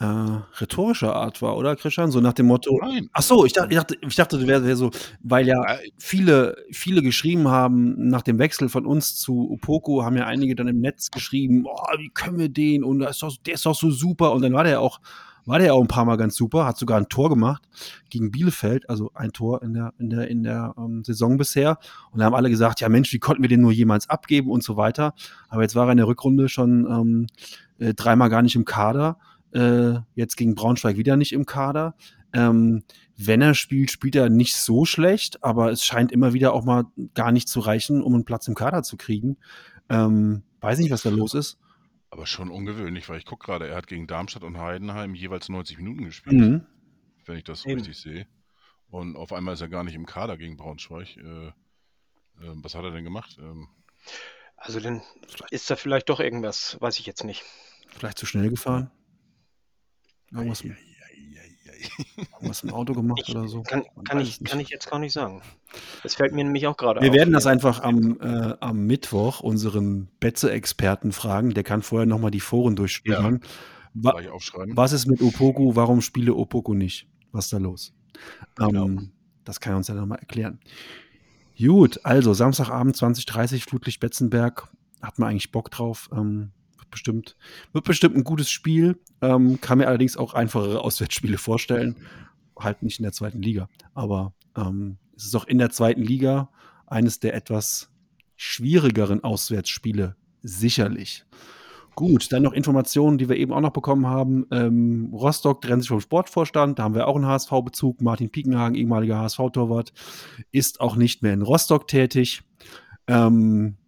äh, rhetorischer Art war, oder Krishan? So nach dem Motto, nein. ach so, ich dachte, ich dachte, ich dachte, du wärst wär so, weil ja viele, viele geschrieben haben, nach dem Wechsel von uns zu Upoko, haben ja einige dann im Netz geschrieben, oh, wie können wir den? Und das ist doch, der ist doch so super. Und dann war der auch, war der auch ein paar Mal ganz super, hat sogar ein Tor gemacht gegen Bielefeld, also ein Tor in der, in der, in der ähm, Saison bisher. Und da haben alle gesagt, ja Mensch, wie konnten wir den nur jemals abgeben und so weiter, aber jetzt war er in der Rückrunde schon ähm, äh, dreimal gar nicht im Kader, äh, jetzt gegen Braunschweig wieder nicht im Kader, ähm, wenn er spielt, spielt er nicht so schlecht, aber es scheint immer wieder auch mal gar nicht zu reichen, um einen Platz im Kader zu kriegen. Ähm, weiß nicht, was da los ist. aber schon ungewöhnlich, weil ich gucke gerade, er hat gegen Darmstadt und Heidenheim jeweils 90 Minuten gespielt, Mhm. wenn ich das so Eben. richtig sehe. Und auf einmal ist er gar nicht im Kader gegen Braunschweig. Äh, äh, was hat er denn gemacht? Ähm, Also dann ist da vielleicht doch irgendwas, weiß ich jetzt nicht. Vielleicht zu schnell gefahren. Irgendwas, ei, ei, ei, ei. irgendwas im Auto gemacht Ich oder so. Kann, kann, ich, kann ich jetzt gar nicht sagen. Das fällt mir nämlich auch gerade Wir auf. werden das einfach am, äh, am Mittwoch unseren Betze-Experten fragen. Der kann vorher nochmal die Foren durchspielen. Wa Gleich aufschreiben. was ist mit Opoku? Warum spiele Opoku nicht? Was ist da los? Genau. Ähm, das kann er uns ja nochmal erklären. Gut, also Samstagabend 2030 Flutlicht Betzenberg. Hat man eigentlich Bock drauf. Ähm, bestimmt, wird bestimmt ein gutes Spiel. Ähm, kann mir allerdings auch einfachere Auswärtsspiele vorstellen. Halt nicht in der zweiten Liga. Aber ähm, es ist auch in der zweiten Liga eines der etwas schwierigeren Auswärtsspiele. Sicherlich. Gut, dann noch Informationen, die wir eben auch noch bekommen haben. Ähm, Rostock trennt sich vom Sportvorstand. Da haben wir auch einen HSV-Bezug. Martin Piekenhagen, ehemaliger HSV-Torwart, ist auch nicht mehr in Rostock tätig. Ähm,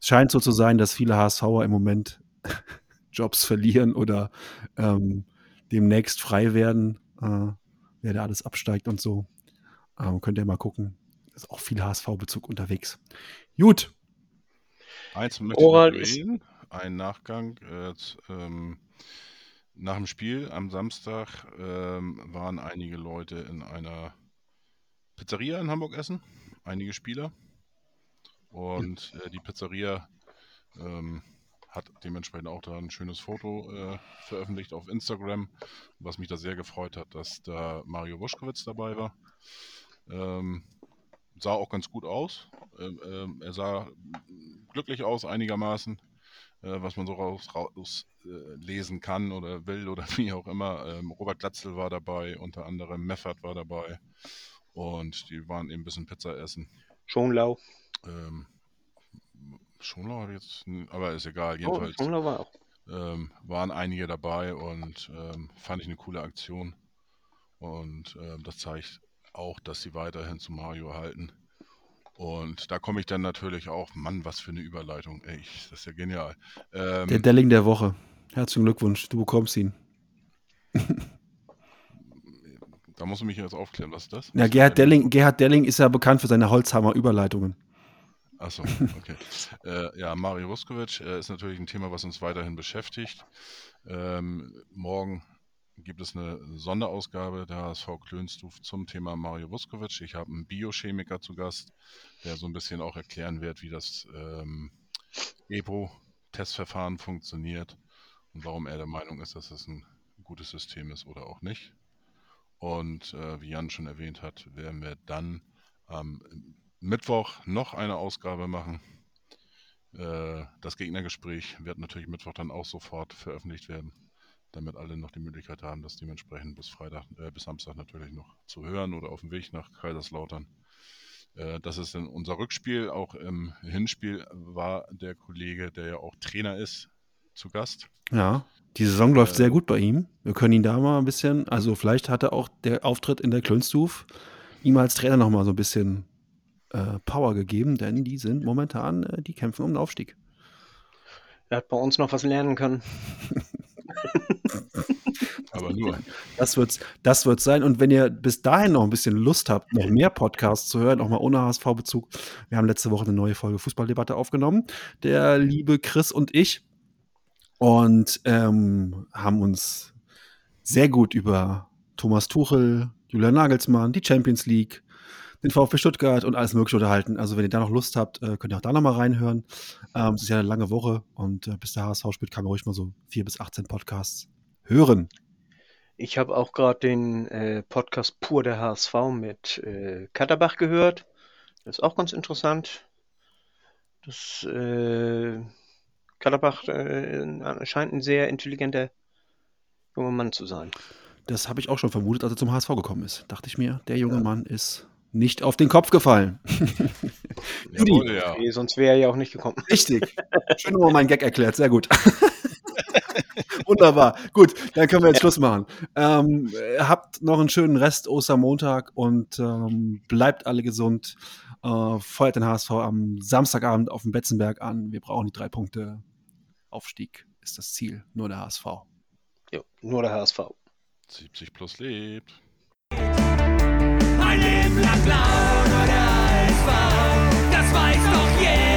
es scheint so zu sein, dass viele HSVer im Moment Jobs verlieren oder ähm, demnächst frei werden, äh, wer da alles absteigt und so. Ähm, könnt ihr mal gucken. Ist auch viel HSV-Bezug unterwegs. Gut. Eins möchte ich Oral noch ist- erwähnen, ein Nachgang. Äh, ähm, nach dem Spiel am Samstag ähm, waren einige Leute in einer Pizzeria in Hamburg essen, einige Spieler. Und äh, die Pizzeria ähm, hat dementsprechend auch da ein schönes Foto äh, veröffentlicht auf Instagram, was mich da sehr gefreut hat, dass da Mario Wuschkowitz dabei war. Ähm, sah auch ganz gut aus. Ähm, ähm, er sah glücklich aus einigermaßen, äh, was man so raus, raus äh, lesen kann oder will oder wie auch immer. Ähm, Robert Glatzel war dabei, unter anderem Meffert war dabei und die waren eben ein bisschen Pizza essen. Schonlau. Ähm, Schonlau habe ich jetzt, aber ist egal. Oh, Jedenfalls Schonlau war auch. ähm, waren einige dabei und ähm, fand ich eine coole Aktion. Und ähm, das zeigt auch, dass sie weiterhin zu Mario halten. Und da komme ich dann natürlich auch, Mann, was für eine Überleitung. Ey, ich- das ist ja genial. Ähm, Der Delling der Woche. Herzlichen Glückwunsch, du bekommst ihn. da musst du mich jetzt aufklären, was ist das? Ja, Gerhard Delling, Gerhard Delling ist ja bekannt für seine Holzhammer-Überleitungen. Achso, okay. äh, ja, Mario Vuskovic äh, ist natürlich ein Thema, was uns weiterhin beschäftigt. Ähm, morgen gibt es eine Sonderausgabe der HSV Klönstuf zum Thema Mario Vuskovic. Ich habe einen Biochemiker zu Gast, der so ein bisschen auch erklären wird, wie das ähm, EPO-Testverfahren funktioniert und warum er der Meinung ist, dass das ein gutes System ist oder auch nicht. Und äh, wie Jan schon erwähnt hat, werden wir dann am Mittwoch noch eine Ausgabe machen. Äh, das Gegnergespräch wird natürlich Mittwoch dann auch sofort veröffentlicht werden, damit alle noch die Möglichkeit haben, das dementsprechend bis Freitag, äh, bis Samstag natürlich noch zu hören oder auf dem Weg nach Kaiserslautern. Äh, das ist dann unser Rückspiel. Auch im Hinspiel war der Kollege, der ja auch Trainer ist, zu Gast. Ja, die Saison läuft Äh, sehr gut bei ihm. Wir können ihn da mal ein bisschen, also vielleicht hat er auch der Auftritt in der Klönstuf ihm als Trainer noch mal so ein bisschen äh, Power gegeben, denn die sind momentan, äh, die kämpfen um den Aufstieg. Er hat bei uns noch was lernen können. Aber nur. Das wird's, das wird's sein. Und wenn ihr bis dahin noch ein bisschen Lust habt, noch mehr Podcasts zu hören, auch mal ohne HSV-Bezug, wir haben letzte Woche eine neue Folge Fußballdebatte aufgenommen, der liebe Chris und ich, und ähm, haben uns sehr gut über Thomas Tuchel, Julian Nagelsmann, die Champions League, den VfB Stuttgart und alles Mögliche unterhalten. Also wenn ihr da noch Lust habt, äh, könnt ihr auch da noch mal reinhören. Ähm, es ist ja eine lange Woche und äh, bis der HSV spielt, kann man ruhig mal so vier bis 18 Podcasts hören. Ich habe auch gerade den äh, Podcast Pur der HSV mit äh, Katterbach gehört. Das ist auch ganz interessant. Das äh, Katterbach äh, scheint ein sehr intelligenter junger Mann zu sein. Das habe ich auch schon vermutet, als er zum HSV gekommen ist. Dachte ich mir, der junge Mann ist nicht auf den Kopf gefallen. Jawohl, ja. Okay, sonst wäre er ja auch nicht gekommen. Richtig. Schön nochmal meinen Gag erklärt, sehr gut. Wunderbar. Gut, dann können wir jetzt Schluss machen. Ähm, äh, habt noch einen schönen Rest Ostermontag und ähm, bleibt alle gesund. Äh, feuert den HSV am Samstagabend auf dem Betzenberg an. Wir brauchen die drei Punkte. Aufstieg ist das Ziel, nur der HSV. Jo, nur der HSV. 70 plus lebt mein Leben lang blau oder als Wein, das weiß doch jeder.